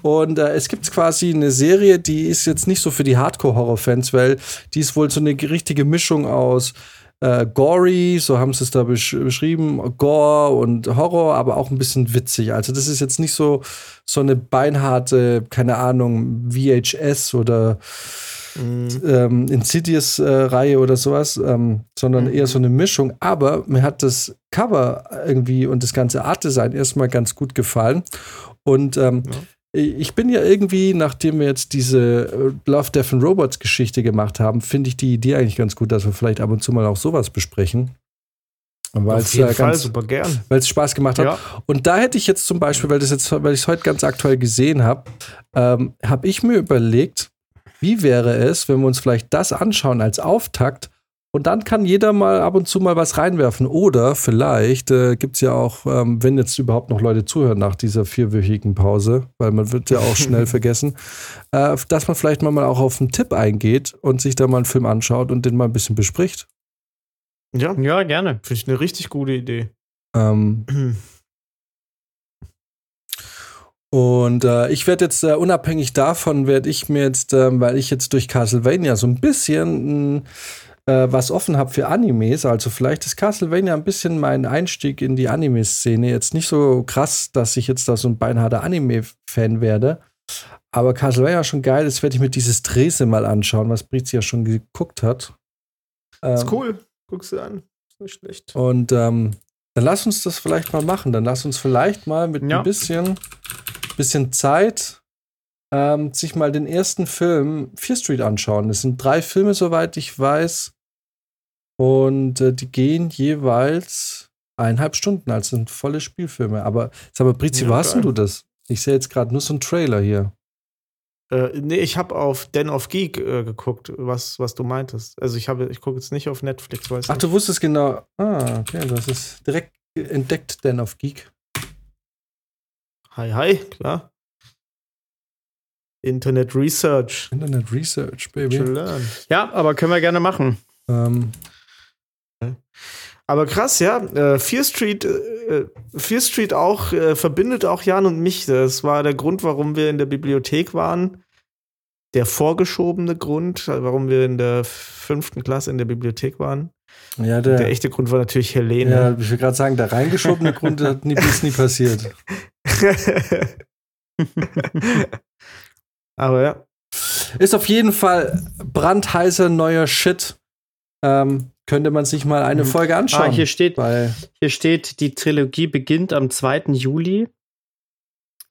Und äh, es gibt quasi eine Serie, die ist jetzt nicht so für die Hardcore-Horror-Fans, weil die ist wohl so eine richtige Mischung aus äh, gory, so haben sie es da besch beschrieben, Gore und Horror, aber auch ein bisschen witzig. Also das ist jetzt nicht so so eine beinharte, keine Ahnung, VHS oder Mhm. ähm, Insidious-Reihe oder sowas, ähm, sondern Mhm. eher so eine Mischung. Aber mir hat das Cover irgendwie und das ganze Artdesign erstmal ganz gut gefallen. Und ähm, Ja. ich bin ja irgendwie, nachdem wir jetzt diese äh, Love, Death and Robots Geschichte gemacht haben, finde ich die Idee eigentlich ganz gut, dass wir vielleicht ab und zu mal auch sowas besprechen. Weil Auf es jeden äh, Fall ganz, super gern. weil es Spaß gemacht hat. Ja. Und da hätte ich jetzt zum Beispiel, weil das jetzt, weil ich es heute ganz aktuell gesehen habe, ähm, habe ich mir überlegt, wie wäre es, wenn wir uns vielleicht das anschauen als Auftakt und dann kann jeder mal ab und zu mal was reinwerfen. Oder vielleicht äh, gibt es ja auch, ähm, wenn jetzt überhaupt noch Leute zuhören nach dieser vierwöchigen Pause, weil man wird ja auch schnell *laughs* vergessen, äh, dass man vielleicht mal, mal auch auf einen Tipp eingeht und sich da mal einen Film anschaut und den mal ein bisschen bespricht. Ja, Ja, gerne. finde ich eine richtig gute Idee. Ähm, *clears throat* Und äh, ich werde jetzt äh, unabhängig davon, werde ich mir jetzt, ähm, weil ich jetzt durch Castlevania so ein bisschen mh, äh, was offen habe für Animes, also vielleicht ist Castlevania ein bisschen mein Einstieg in die Anime-Szene. Jetzt nicht so krass, dass ich jetzt da so ein beinharter Anime-Fan werde. Aber Castlevania schon geil, das werde ich mir dieses Drese mal anschauen, was Brizi ja schon geguckt hat. Ist Ähm, cool. Guckst du an. Nicht schlecht. Und ähm, dann lass uns das vielleicht mal machen. Dann lass uns vielleicht mal mit Ja. ein bisschen, bisschen Zeit ähm, sich mal den ersten Film Fear Street anschauen. Es sind drei Filme, soweit ich weiß. Und äh, die gehen jeweils eineinhalb Stunden. Also sind volle Spielfilme. Aber sag mal, Brizi, Ja, wo hast du das? Ich sehe jetzt gerade nur so einen Trailer hier. Äh, nee, ich habe auf Den of Geek äh, geguckt, was, was du meintest. Also ich habe, ich gucke jetzt nicht auf Netflix, Ach, nicht. du wusstest genau. Ah, okay, hast es direkt entdeckt, Dan of Geek. Hi, hi, klar. Internet Research. Internet Research, Baby. Ja, aber können wir gerne machen. Ähm, Aber krass, ja. Äh, Fear Street, äh, Fear Street auch äh, verbindet auch Jan und mich. Das war der Grund, warum wir in der Bibliothek waren. Der vorgeschobene Grund, warum wir in der fünften Klasse in der Bibliothek waren. ja, der, Der echte Grund war natürlich Helene. ja, ich will gerade sagen, der reingeschobene Grund hat nie, ist nie passiert. *laughs* *laughs* Aber ja. Ist auf jeden Fall brandheißer neuer Shit. Ähm, könnte man sich mal eine Mhm. Folge Ah, anschauen. hier steht, Weil, hier steht, die Trilogie beginnt am 2. Juli.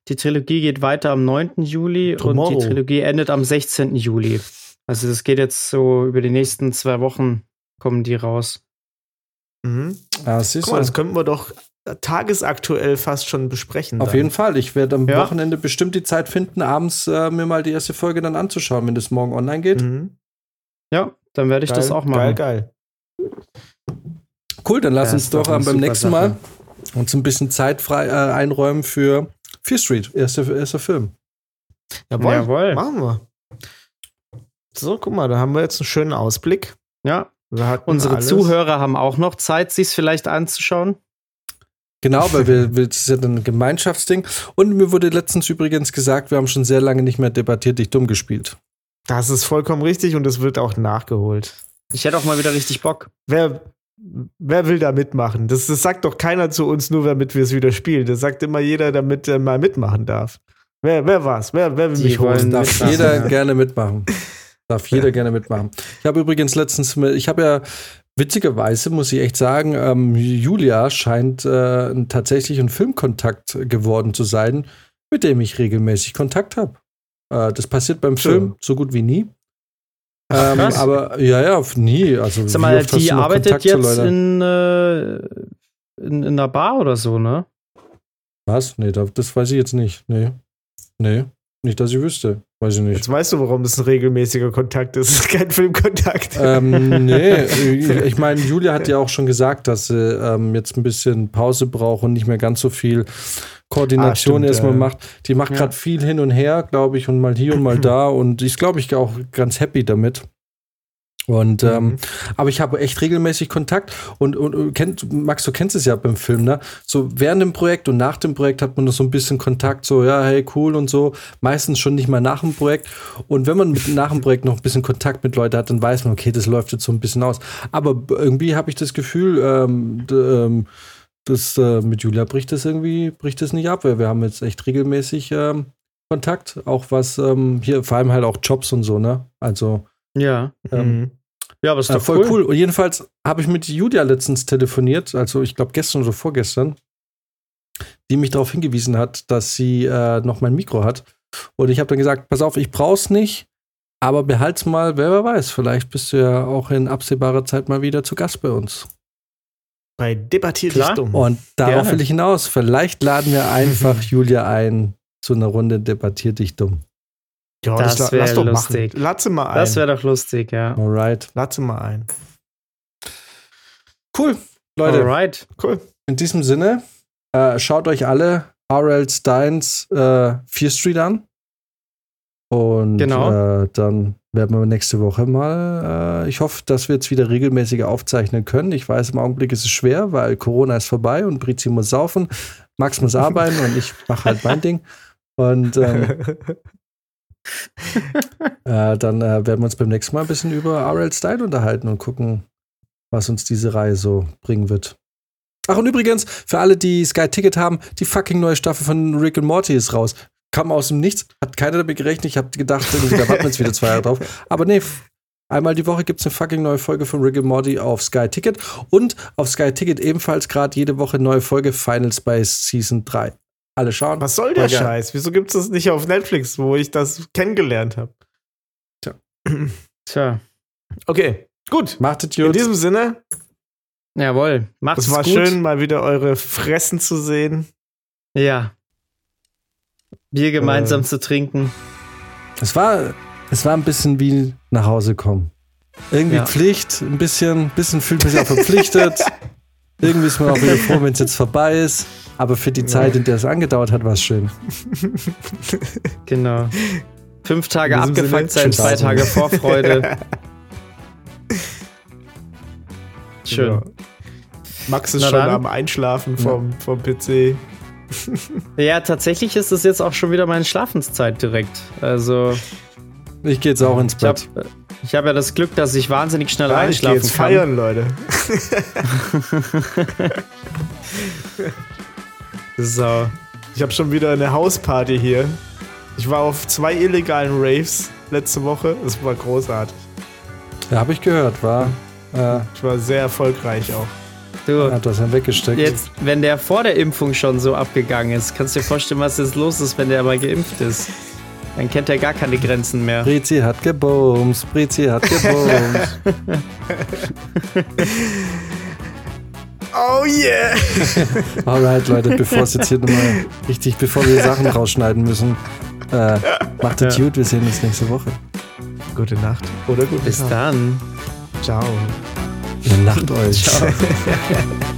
Die Trilogie geht weiter am 9. Juli Tomorrow. und die Trilogie endet am 16. Juli. Also das geht jetzt so über die nächsten zwei Wochen kommen die raus. Mhm. ah, siehst Guck mal, du. das könnten wir doch tagesaktuell fast schon besprechen. Auf dann. jeden Fall. Ich werde am Ja. Wochenende bestimmt die Zeit finden, abends äh, mir mal die erste Folge dann anzuschauen, wenn das morgen online geht. Mhm. Ja, dann werde ich Geil, das auch Geil, machen. geil. Cool, dann lass Ja, uns doch doch beim nächsten Sache. Mal uns ein bisschen Zeit frei äh, einräumen für Fear Street, erster erster Film. Jawohl, Jawohl. machen wir. So, guck mal, da haben wir jetzt einen schönen Ausblick. Ja, unsere alles. Zuhörer haben auch noch Zeit, sich vielleicht anzuschauen. Genau, *laughs* weil wir, wir, das ist ja dann ein Gemeinschaftsding. Und mir wurde letztens übrigens gesagt, wir haben schon sehr lange nicht mehr debattiert, dich dumm gespielt. Das ist vollkommen richtig und es wird auch nachgeholt. Ich hätte auch mal wieder richtig Bock. Wer, wer will da mitmachen? Das, das sagt doch keiner zu uns, nur damit wir es wieder spielen. Das sagt immer jeder, damit er mal mitmachen darf. Wer, wer war's? Wer, wer will Die mich holen? Darf jeder ja. gerne mitmachen. Darf jeder gerne mitmachen. Ich habe übrigens letztens, ich habe ja witzigerweise, muss ich echt sagen, ähm, Julia scheint äh, tatsächlich ein Filmkontakt geworden zu sein, mit dem ich regelmäßig Kontakt habe. Äh, das passiert beim Schön. Film so gut wie nie. Ähm, aber ja, ja, nie. Also, Sag mal, die arbeitet Kontakt jetzt in, äh, in, in einer Bar oder so, ne? Was? Nee, da- das weiß ich jetzt nicht. Nee. Nee. Nicht, dass ich wüsste. Weiß ich nicht. Jetzt weißt du, warum es ein regelmäßiger Kontakt ist. *laughs* Es ist kein Filmkontakt. ähm, nee, *laughs* ich meine, Julia hat ja auch schon gesagt, dass sie ähm, jetzt ein bisschen Pause braucht und nicht mehr ganz so viel Koordination Ah, stimmt, erstmal ja. macht. Die macht Ja. gerade viel hin und her, glaube ich, und mal hier und mal *clears throat* da und ist, glaube ich, auch ganz happy damit. Und ähm, Mhm. aber ich habe echt regelmäßig Kontakt und, und, und kennt, Max, du kennst es ja beim Film, ne? So während dem Projekt und nach dem Projekt hat man noch so ein bisschen Kontakt, so, ja, hey, cool und so. Meistens schon nicht mal nach dem Projekt. Und wenn man mit, nach dem Projekt noch ein bisschen Kontakt mit Leuten hat, dann weiß man, okay, das läuft jetzt so ein bisschen aus. Aber irgendwie habe ich das Gefühl, ähm, ähm, das, äh, mit Julia bricht das irgendwie, bricht das nicht ab, weil wir haben jetzt echt regelmäßig ähm, Kontakt, auch was ähm, hier, vor allem halt auch Jobs und so, ne? Also, Ja. ähm, Mhm. Ja, aber ist ja, doch voll cool. cool. Und jedenfalls habe ich mit Julia letztens telefoniert, also ich glaube gestern oder vorgestern, die mich darauf hingewiesen hat, dass sie äh, noch mein Mikro hat. Und ich habe dann gesagt, pass auf, ich brauch's nicht, aber behalt's mal, wer weiß, vielleicht bist du ja auch in absehbarer Zeit mal wieder zu Gast bei uns. Bei Debattiert Klar. dich dumm. Und darauf Gerne. will ich hinaus. Vielleicht laden wir *laughs* einfach Julia ein zu einer Runde Debattier dich dumm. Ja, das la- wär lass doch lustig. machen. Lass sie mal ein. Das wäre doch lustig, ja. Alright. Lass sie mal ein. Cool. Leute, Alright. Cool. In diesem Sinne, äh, schaut euch alle R.L. Steins äh, Fear Street an. Und Genau. äh, dann werden wir nächste Woche mal, äh, ich hoffe, dass wir jetzt wieder regelmäßiger aufzeichnen können. Ich weiß, im Augenblick ist es schwer, weil Corona ist vorbei und Brizi muss saufen, Max muss arbeiten und ich mache halt mein *laughs* Ding. Und ähm, *laughs* *laughs* äh, dann äh, werden wir uns beim nächsten Mal ein bisschen über R.L. Stein unterhalten und gucken, was uns diese Reihe so bringen wird. Ach, und übrigens, für alle, die Sky Ticket haben, die fucking neue Staffel von Rick and Morty ist raus. Kam aus dem Nichts, hat keiner damit gerechnet. Ich habe gedacht, da warten wir jetzt wieder zwei Jahre drauf. Aber nee, Einmal die Woche gibt es eine fucking neue Folge von Rick and Morty auf Sky Ticket und auf Sky Ticket ebenfalls gerade jede Woche neue Folge Final Space Season 3. Alle schauen. Was soll der. Scheiß? Wieso gibt es das nicht auf Netflix, wo ich das kennengelernt habe? *clears throat* Tja. Okay, gut. Macht es In gut. diesem Sinne, Jawohl. Macht's es war gut. schön, mal wieder eure Fressen zu sehen. Ja. Bier gemeinsam Äh. zu trinken. Es war, es war ein bisschen wie nach Hause kommen. Irgendwie Ja. Pflicht, ein bisschen, bisschen fühlt man sich auch verpflichtet. *laughs* Irgendwie ist man auch wieder froh, wenn es jetzt vorbei ist. Aber für die Zeit, in der es angedauert hat, war es schön. *laughs* Genau. Fünf Tage abgefuckt Sinne, sein, zwei Tage Vorfreude. *laughs* Schön. Genau. Max ist Na schon dann. am Einschlafen vom, vom PC. *laughs* Ja, tatsächlich ist es jetzt auch schon wieder meine Schlafenszeit direkt. Also, Ich gehe jetzt auch ins ich habe Bett. ich hab ja das Glück, dass ich wahnsinnig schnell Ja, ich gehe einschlafen jetzt kann. feiern, Leute. So. Ich habe schon wieder eine Hausparty hier. Ich war auf zwei illegalen Raves letzte Woche. Es war großartig. Ja, habe ich gehört, war. Äh, Ich war sehr erfolgreich auch. Du, hat das dann weggesteckt. jetzt, wenn der vor der Impfung schon so abgegangen ist, kannst du dir vorstellen, was jetzt los ist, wenn der mal geimpft ist. Dann kennt er gar keine Grenzen mehr. Brezi hat gebumst, Brezi hat gebumst. *laughs* Oh yeah! *laughs* Alright, Leute, bevor es jetzt hier nochmal richtig, bevor wir Sachen rausschneiden müssen, äh, macht es Ja. gut, wir sehen uns nächste Woche. Gute Nacht. Oder gute Bis Nacht. dann. Ciao. Gute Nacht euch. Ciao. *laughs*